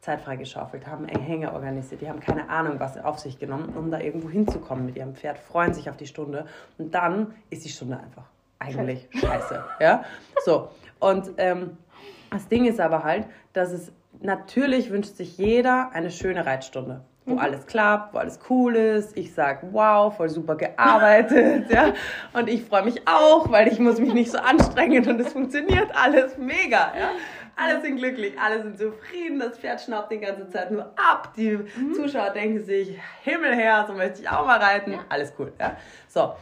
Zeit freigeschaufelt, haben Hänge organisiert. Die haben keine Ahnung, was auf sich genommen, um da irgendwo hinzukommen mit ihrem Pferd, freuen sich auf die Stunde. Und dann ist die Stunde einfach eigentlich scheiße. scheiße ja? So. Und ähm, das Ding ist aber halt, dass es natürlich wünscht sich jeder eine schöne Reitstunde, wo mhm. alles klappt, wo alles cool ist. Ich sage, wow, voll super gearbeitet, ja. Und ich freue mich auch, weil ich muss mich nicht so anstrengen und es funktioniert alles mega, ja. Alle sind glücklich, alle sind zufrieden, das Pferd schnappt die ganze Zeit nur ab. Die mhm. Zuschauer denken sich, Himmel her, so möchte ich auch mal reiten. Ja. Alles cool, ja. So,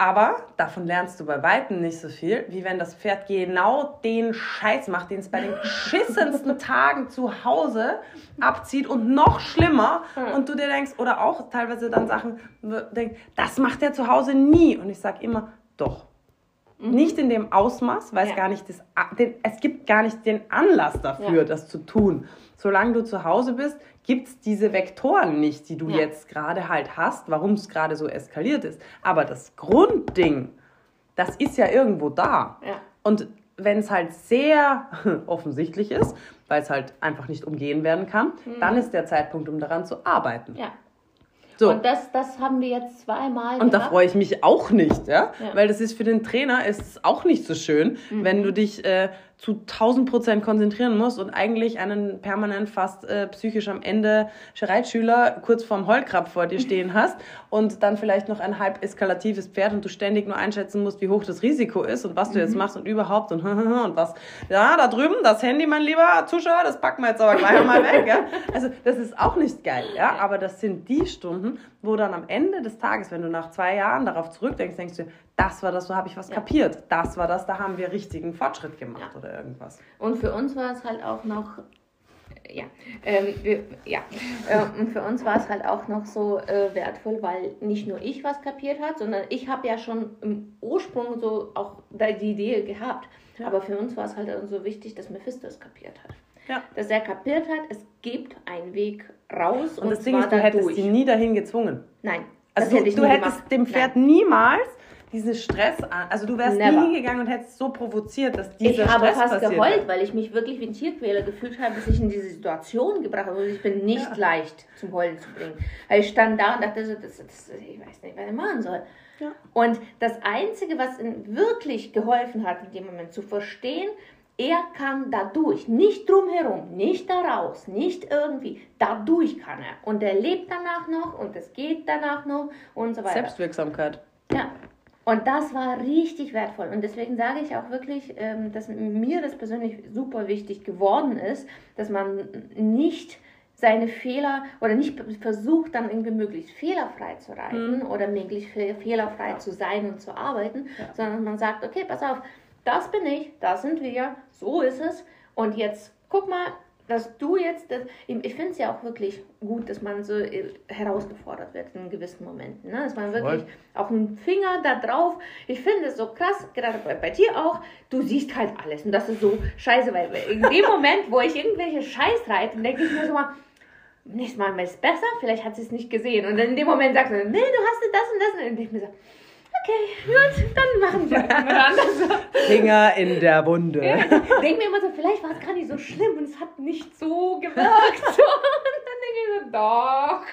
aber davon lernst du bei Weitem nicht so viel, wie wenn das Pferd genau den Scheiß macht, den es bei den geschissensten Tagen zu Hause abzieht und noch schlimmer. Und du dir denkst, oder auch teilweise dann Sachen denkst, das macht er zu Hause nie. Und ich sag immer, doch. Mhm. Nicht in dem Ausmaß, weil ja. es gar nicht das, den, es gibt gar nicht den Anlass dafür, ja. das zu tun. Solange du zu Hause bist, gibt es diese Vektoren nicht, die du ja. jetzt gerade halt hast, warum es gerade so eskaliert ist. Aber das Grundding, das ist ja irgendwo da. Ja. Und wenn es halt sehr offensichtlich ist, weil es halt einfach nicht umgehen werden kann, mhm. dann ist der Zeitpunkt, um daran zu arbeiten. Ja. So. Und das, das haben wir jetzt zweimal. Und gehabt. da freue ich mich auch nicht, ja? ja? Weil das ist für den Trainer ist auch nicht so schön, mhm. wenn du dich äh, zu 1000 Prozent konzentrieren muss und eigentlich einen permanent fast äh, psychisch am Ende Reitschüler kurz vorm Heulkrab vor dir stehen hast und dann vielleicht noch ein halb eskalatives Pferd und du ständig nur einschätzen musst, wie hoch das Risiko ist und was du jetzt mhm. machst und überhaupt und, und was. Ja, da drüben, das Handy, mein lieber Zuschauer, das packen wir jetzt aber gleich mal weg. Ja? Also das ist auch nicht geil, ja, aber das sind die Stunden, wo dann am Ende des Tages, wenn du nach zwei Jahren darauf zurückdenkst, denkst du, das war das, so habe ich was ja. kapiert. Das war das, da haben wir richtigen Fortschritt gemacht ja. oder irgendwas. Und für uns war es halt auch noch, ja, ähm, wir, ja. Äh, und für uns war es halt auch noch so äh, wertvoll, weil nicht nur ich was kapiert hat, sondern ich habe ja schon im Ursprung so auch die Idee gehabt. Ja. Aber für uns war es halt so wichtig, dass Mephisto es kapiert hat. Ja. Dass er kapiert hat, es gibt einen Weg raus. Und, und das Ding ist, du hättest durch. sie nie dahin gezwungen. Nein. Also du, du hättest dem Pferd Nein. niemals diesen Stress an. Also du wärst Never. nie gegangen und hättest so provoziert, dass dieser Stress Ich habe fast geheult, wird. weil ich mich wirklich wie ein Tierquäler gefühlt habe, bis ich in diese Situation gebracht habe. ich bin nicht ja. leicht zum Heulen zu bringen. Weil ich stand da und dachte so, das, das, ich weiß nicht, was ich machen soll. Ja. Und das Einzige, was ihm wirklich geholfen hat, in dem Moment zu verstehen, er kann dadurch, nicht drumherum, nicht daraus, nicht irgendwie, dadurch kann er. Und er lebt danach noch und es geht danach noch und so weiter. Selbstwirksamkeit. Ja, und das war richtig wertvoll. Und deswegen sage ich auch wirklich, ähm, dass mir das persönlich super wichtig geworden ist, dass man nicht seine Fehler oder nicht versucht, dann irgendwie möglichst fehlerfrei zu reiten mhm. oder möglichst fehlerfrei ja. zu sein und zu arbeiten, ja. sondern man sagt, okay, pass auf, das bin ich, das sind wir, so ist es. Und jetzt guck mal, dass du jetzt, das, ich finde es ja auch wirklich gut, dass man so äh, herausgefordert wird in gewissen Momenten. Ne? Dass man wirklich Voll. auch einen Finger da drauf, ich finde es so krass, gerade bei, bei, dir auch, du siehst halt alles und das ist so scheiße, weil in dem Moment, wo ich irgendwelche Scheiß reite, denke ich mir so mal, nächstes Mal ist es besser, vielleicht hat sie es nicht gesehen. Und dann in dem Moment sagst du, nee, du hast das und das. Und dann denke ich mir so, okay, gut, dann machen wir anders. Finger in der Wunde. Ja, denke mir immer so, vielleicht war es gar nicht so schlimm und es hat nicht so gewirkt. und dann denke ich so, doch,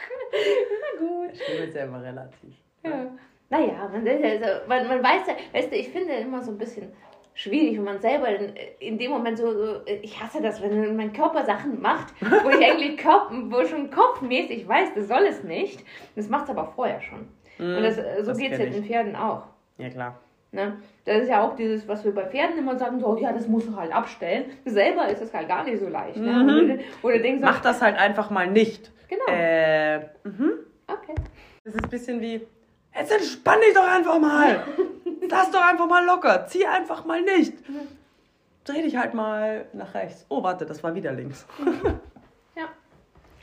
na gut. Schlimm ist ja immer relativ. Ja. Naja, man, man, man weiß ja, weißt du, ich finde immer so ein bisschen schwierig, wenn man selber in, in dem Moment so, so, ich hasse das, wenn mein Körper Sachen macht, wo ich eigentlich Kopf, wo schon kopfmäßig weiß, das soll es nicht. Das macht es aber vorher schon. Mm, Und das, so geht es ja den Pferden auch. Ja, klar. Ne? Das ist ja auch dieses, was wir bei Pferden immer sagen, so, ja, das muss du halt abstellen. Selber ist das halt gar nicht so leicht. Ne? Mhm. Oder denkst, Mach das halt einfach mal nicht. Genau. Äh, mhm. Okay. Das ist ein bisschen wie, jetzt entspann dich doch einfach mal. Lass doch einfach mal locker. Zieh einfach mal nicht. Dreh dich halt mal nach rechts. Oh, warte, das war wieder links.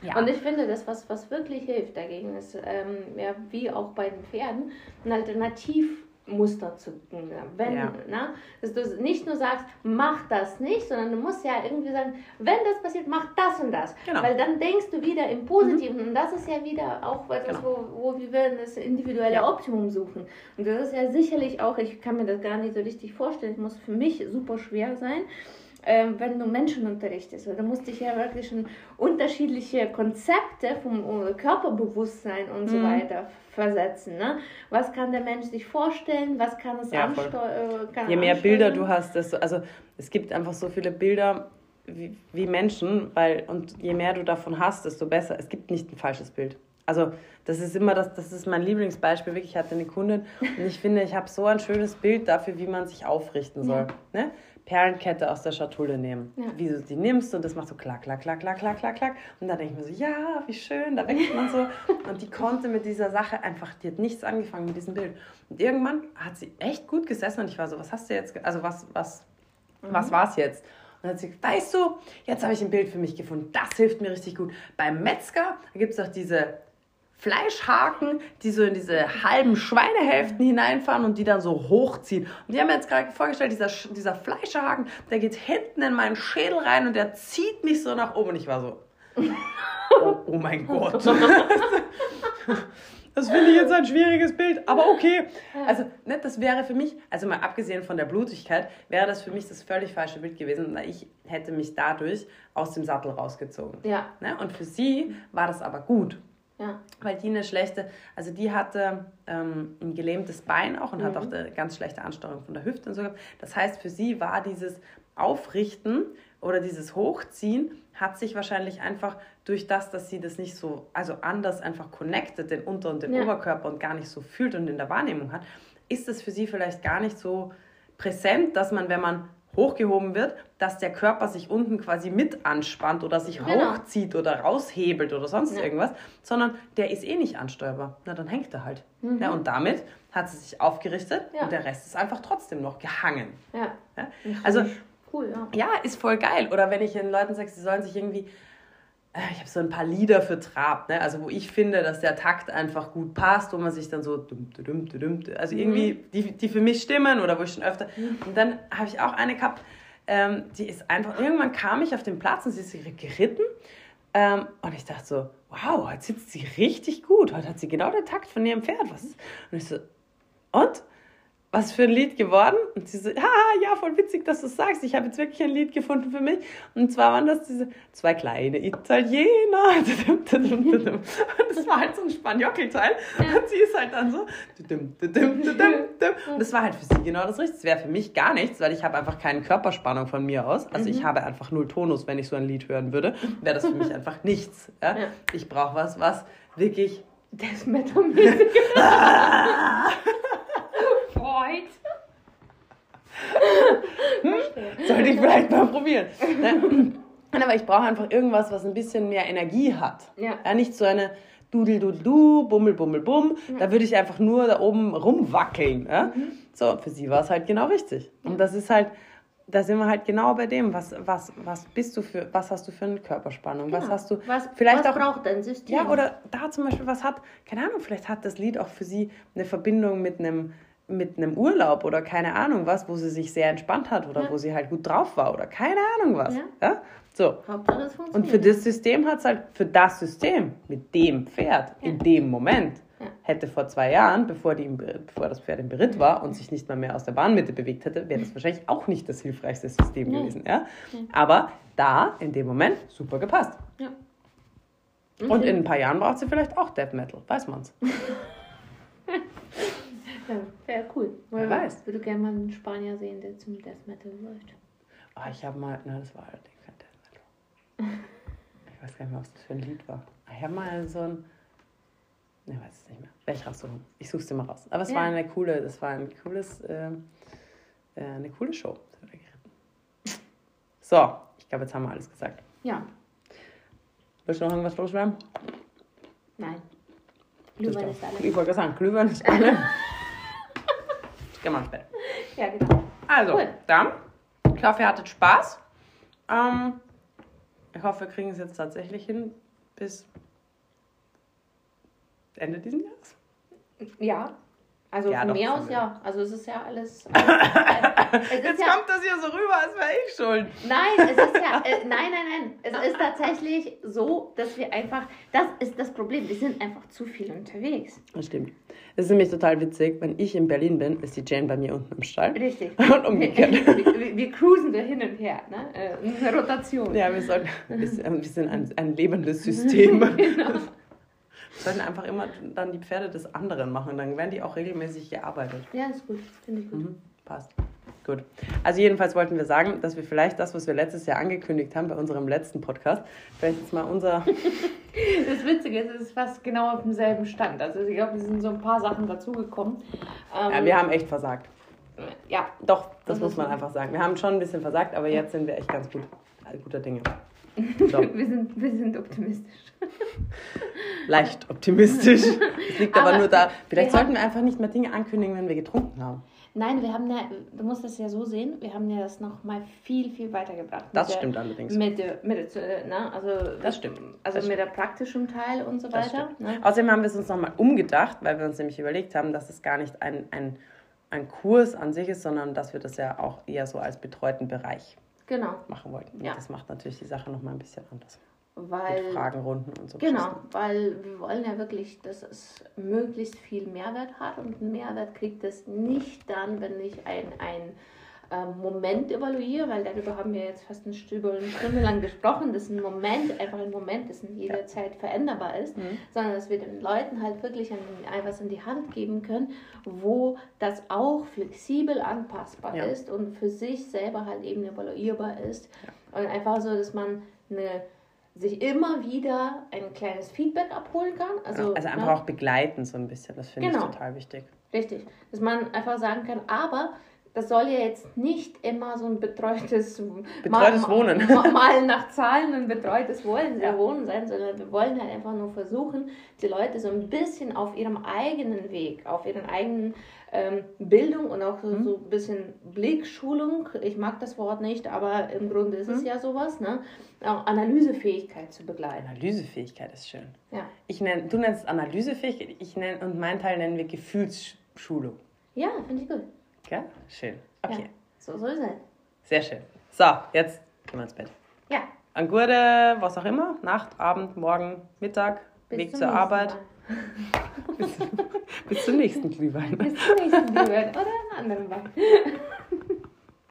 Ja. Und ich finde, das, was, was wirklich hilft dagegen, ist, ähm, ja, wie auch bei den Pferden, ein Alternativ Muster zu. Wenn, ja. ne, dass du nicht nur sagst, mach das nicht, sondern du musst ja irgendwie sagen, wenn das passiert, mach das und das. Genau. Weil dann denkst du wieder im Positiven. Mhm. Und das ist ja wieder auch etwas, genau. wo, wo wir das individuelle ja. Optimum suchen. Und das ist ja sicherlich auch, ich kann mir das gar nicht so richtig vorstellen, muss für mich super schwer sein ähm, wenn du Menschen unterrichtest. Weil du musst dich ja wirklich schon unterschiedliche Konzepte vom äh, Körperbewusstsein und mhm. so weiter versetzen. Ne? Was kann der Mensch sich vorstellen? Was kann es ja, ansteuern? Äh, Je mehr ansteuern? Bilder du hast, desto, also es gibt einfach so viele Bilder wie, wie Menschen, weil und je mehr du davon hast, desto besser. Es gibt nicht ein falsches Bild. Also das ist immer das, das ist mein Lieblingsbeispiel. Wirklich, ich hatte eine Kundin und ich finde, ich habe so ein schönes Bild dafür, wie man sich aufrichten soll. Ja. Ne? Perlenkette aus der Schatulle nehmen. Ja. Wie du sie nimmst und das macht so klack, klack, klack, klack, klack, klack, klack. Und dann denke ich mir so, ja, wie schön, da wächst man so. Und die konnte mit dieser Sache einfach, die hat nichts angefangen mit diesem Bild. Und irgendwann hat sie echt gut gesessen und ich war so, was hast du jetzt, also was, was, mhm. was war es jetzt? Und dann hat sie gesagt, weißt du, jetzt habe ich ein Bild für mich gefunden, das hilft mir richtig gut. Beim Metzger, gibt es doch diese Fleischhaken, die so in diese halben Schweinehälften hineinfahren und die dann so hochziehen. Und die haben mir jetzt gerade vorgestellt, dieser, dieser Fleischhaken, der geht hinten in meinen Schädel rein und der zieht mich so nach oben. Und ich war so, oh, oh mein Gott. Das finde ich jetzt ein schwieriges Bild, aber okay. Also, ne, das wäre für mich, also mal abgesehen von der Blutigkeit, wäre das für mich das völlig falsche Bild gewesen, weil ich hätte mich dadurch aus dem Sattel rausgezogen. Ja. Ne? Und für sie war das aber gut. Ja. Weil die eine schlechte, also die hatte ähm, ein gelähmtes Bein auch und mhm. hat auch eine ganz schlechte Ansteuerung von der Hüfte und so gehabt. Das heißt, für sie war dieses Aufrichten oder dieses Hochziehen hat sich wahrscheinlich einfach durch das, dass sie das nicht so, also anders einfach connected, den Unter- und den ja. Oberkörper und gar nicht so fühlt und in der Wahrnehmung hat, ist es für sie vielleicht gar nicht so präsent, dass man, wenn man hochgehoben wird, dass der Körper sich unten quasi mit anspannt oder sich genau. hochzieht oder raushebelt oder sonst ja. irgendwas, sondern der ist eh nicht ansteuerbar. Na, dann hängt er halt. Mhm. Ja, und damit hat sie sich aufgerichtet ja. und der Rest ist einfach trotzdem noch gehangen. Ja. Also, cool, ja. ja, ist voll geil. Oder wenn ich den Leuten sage, sie sollen sich irgendwie ich habe so ein paar Lieder für Trab, ne? also wo ich finde, dass der Takt einfach gut passt, wo man sich dann so, also irgendwie, mhm. die, die für mich stimmen oder wo ich schon öfter. Mhm. Und dann habe ich auch eine gehabt, ähm, die ist einfach, irgendwann kam ich auf den Platz und sie ist geritten ähm, und ich dachte so, wow, heute sitzt sie richtig gut, heute hat sie genau den Takt von ihrem Pferd. Was ist? Und ich so, und? Was für ein Lied geworden? Und sie so, haha, ja, voll witzig, dass du es sagst. Ich habe jetzt wirklich ein Lied gefunden für mich. Und zwar waren das diese zwei kleine Italiener. Und das war halt so ein Spanjockelteil. Und sie ist halt dann so. Und das war halt für sie genau das Richtige. Das wäre für mich gar nichts, weil ich habe einfach keine Körperspannung von mir aus. Also ich mhm. habe einfach null Tonus, wenn ich so ein Lied hören würde. Wäre das für mich einfach nichts. Ja? Ich brauche was, was wirklich... Death Metal-mäßig Freud. hm? Sollte ich vielleicht mal probieren. Aber ich brauche einfach irgendwas, was ein bisschen mehr Energie hat. Ja. ja nicht so eine Dudel, Dudel, Du, Bummel, Bummel, Bumm. Ja. Da würde ich einfach nur da oben rumwackeln. Ja? Mhm. So, für sie war es halt genau richtig. Und das ist halt, da sind wir halt genau bei dem, was, was, was bist du für, was hast du für eine Körperspannung, was Genau. hast du, Was, vielleicht was auch, braucht dein System? ja, oder da zum Beispiel, was hat, keine Ahnung, vielleicht hat das Lied auch für sie eine Verbindung mit einem, mit einem Urlaub oder keine Ahnung was, wo sie sich sehr entspannt hat oder Ja. wo sie halt gut drauf war oder keine Ahnung was. Ja. Ja? So. Und für das System hat es halt, für das System mit dem Pferd in dem Moment, Ja. hätte vor zwei Jahren, bevor, die bevor das Pferd im Beritt war und sich nicht mal mehr aus der Bahnmitte bewegt hätte, wäre das wahrscheinlich auch nicht das hilfreichste System gewesen. Ja? Aber da, in dem Moment, super gepasst. Ja. Und in ein paar Jahren braucht sie vielleicht auch Death Metal, weiß man's. Ja, wäre cool. Wer weiß. Ich würde gerne mal einen Spanier sehen, der zum Death Metal läuft. Ah, ich habe mal, na, das war allerdings kein Death Metal. Ich weiß gar nicht mehr, was das für ein Lied war. Ich habe mal so ein, ne, weiß es nicht mehr. Werde ich raussuchen. Ich suche es dir mal raus. Aber es Ja. war eine coole, das war ein cooles, äh, äh, eine coole Show. So, ich glaube, jetzt haben wir alles gesagt. Ja, Willst du noch irgendwas loswerden? nein. Glühwein ist alles. Ich wollte gerade sagen, Glühwein ist alle. Ins Bett. Ja, genau. Also, Cool. dann, ich hoffe, ihr hattet Spaß. Ähm, ich hoffe, wir kriegen es jetzt tatsächlich hin bis Ende dieses Jahres. Ja. Also Ja, von doch, mir aus ja. Also es ist ja alles. alles es ist Jetzt ja, kommt das hier so rüber, als wäre ich schuld. nein, es ist ja. Äh, nein, nein, nein. Es ist tatsächlich so, dass wir einfach. Das ist das Problem. Wir sind einfach zu viel unterwegs. Das stimmt. Das ist nämlich total witzig. Wenn ich in Berlin bin, ist die Jane bei mir unten im Stall. Richtig. Und umgekehrt. Wir, wir, wir cruisen da hin und her. Ne? Äh, Eine Rotation. Ja, wir, sollten, wir sind ein, ein lebendes System. Genau. Sollten einfach immer dann die Pferde des anderen machen. Dann werden die auch regelmäßig gearbeitet. Ja, ist gut. Finde ich gut. Mhm, passt. Gut. Also jedenfalls wollten wir sagen, dass wir vielleicht das, was wir letztes Jahr angekündigt haben bei unserem letzten Podcast, vielleicht jetzt mal unser... Das Witzige ist, es ist fast genau auf demselben Stand. Also ich glaube, es sind so ein paar Sachen dazugekommen. Ähm, Ja, wir haben echt versagt. ja, Doch, das Das muss man einfach sagen. Wir haben schon ein bisschen versagt, aber jetzt sind wir echt ganz gut. All guter Dinge. So, wir, sind, wir sind optimistisch. leicht optimistisch. Das liegt aber, Aber nur da. Vielleicht wir sollten wir einfach nicht mehr Dinge ankündigen, wenn wir getrunken haben. Nein, wir haben ja, du musst das ja so sehen, wir haben ja das noch mal viel, viel weitergebracht. Das der- stimmt allerdings. Mit der, mit der, ne, also, Das stimmt. Also Das mit der praktischen Teil und so weiter. stimmt. Ne? Außerdem haben wir es uns nochmal umgedacht, weil wir uns nämlich überlegt haben, dass es gar nicht ein, ein, ein Kurs an sich ist, sondern dass wir das ja auch eher so als betreuten Bereich Genau, machen wollten. Ja. Das macht natürlich die Sache nochmal ein bisschen anders. weil Mit Fragenrunden und so. Genau, Geschichten. weil wir wollen ja wirklich, dass es möglichst viel Mehrwert hat und Mehrwert kriegt es nicht dann, wenn ich ein, ein ähm, Moment evaluiere, weil darüber haben wir jetzt fast eine Stunde, eine Stunde lang gesprochen, dass ein Moment einfach ein Moment ist und jederzeit veränderbar ist, Mhm. sondern dass wir den Leuten halt wirklich ein, etwas in die Hand geben können, wo das auch flexibel anpassbar Ja. ist und für sich selber halt eben evaluierbar ist und einfach so, dass man eine sich immer wieder ein kleines Feedback abholen kann. Also, Also, einfach ne, auch begleiten so ein bisschen. Das finde Genau. ich total wichtig. Richtig. Dass man einfach sagen kann, aber das soll ja jetzt nicht immer so ein betreutes, Betreutes Mal- Wohnen. Ma- Malen nach Zahlen und betreutes Wohnen, Ja. Wohnen sein, sondern wir wollen halt einfach nur versuchen, die Leute so ein bisschen auf ihrem eigenen Weg, auf ihren eigenen ähm, Bildung und auch so, Mhm. so ein bisschen Blickschulung, ich mag das Wort nicht, aber im Grunde ist es Mhm. ja sowas, ne? auch Analysefähigkeit zu begleiten. Analysefähigkeit ist schön. Ja, Ich nenn, du nennst es Analysefähigkeit, ich nenn, und mein Teil nennen wir Gefühlsschulung. ja finde ich gut. Gell? Schön. Okay, Ja, so soll es sein. sehr schön. So, jetzt gehen wir ins Bett. Ja, An Gurde, was auch immer, Nacht, Abend, Morgen, Mittag, bis Weg zur Arbeit, bis, bis zum nächsten Glühwein. Bis zum nächsten Glühwein oder einen anderen Wein.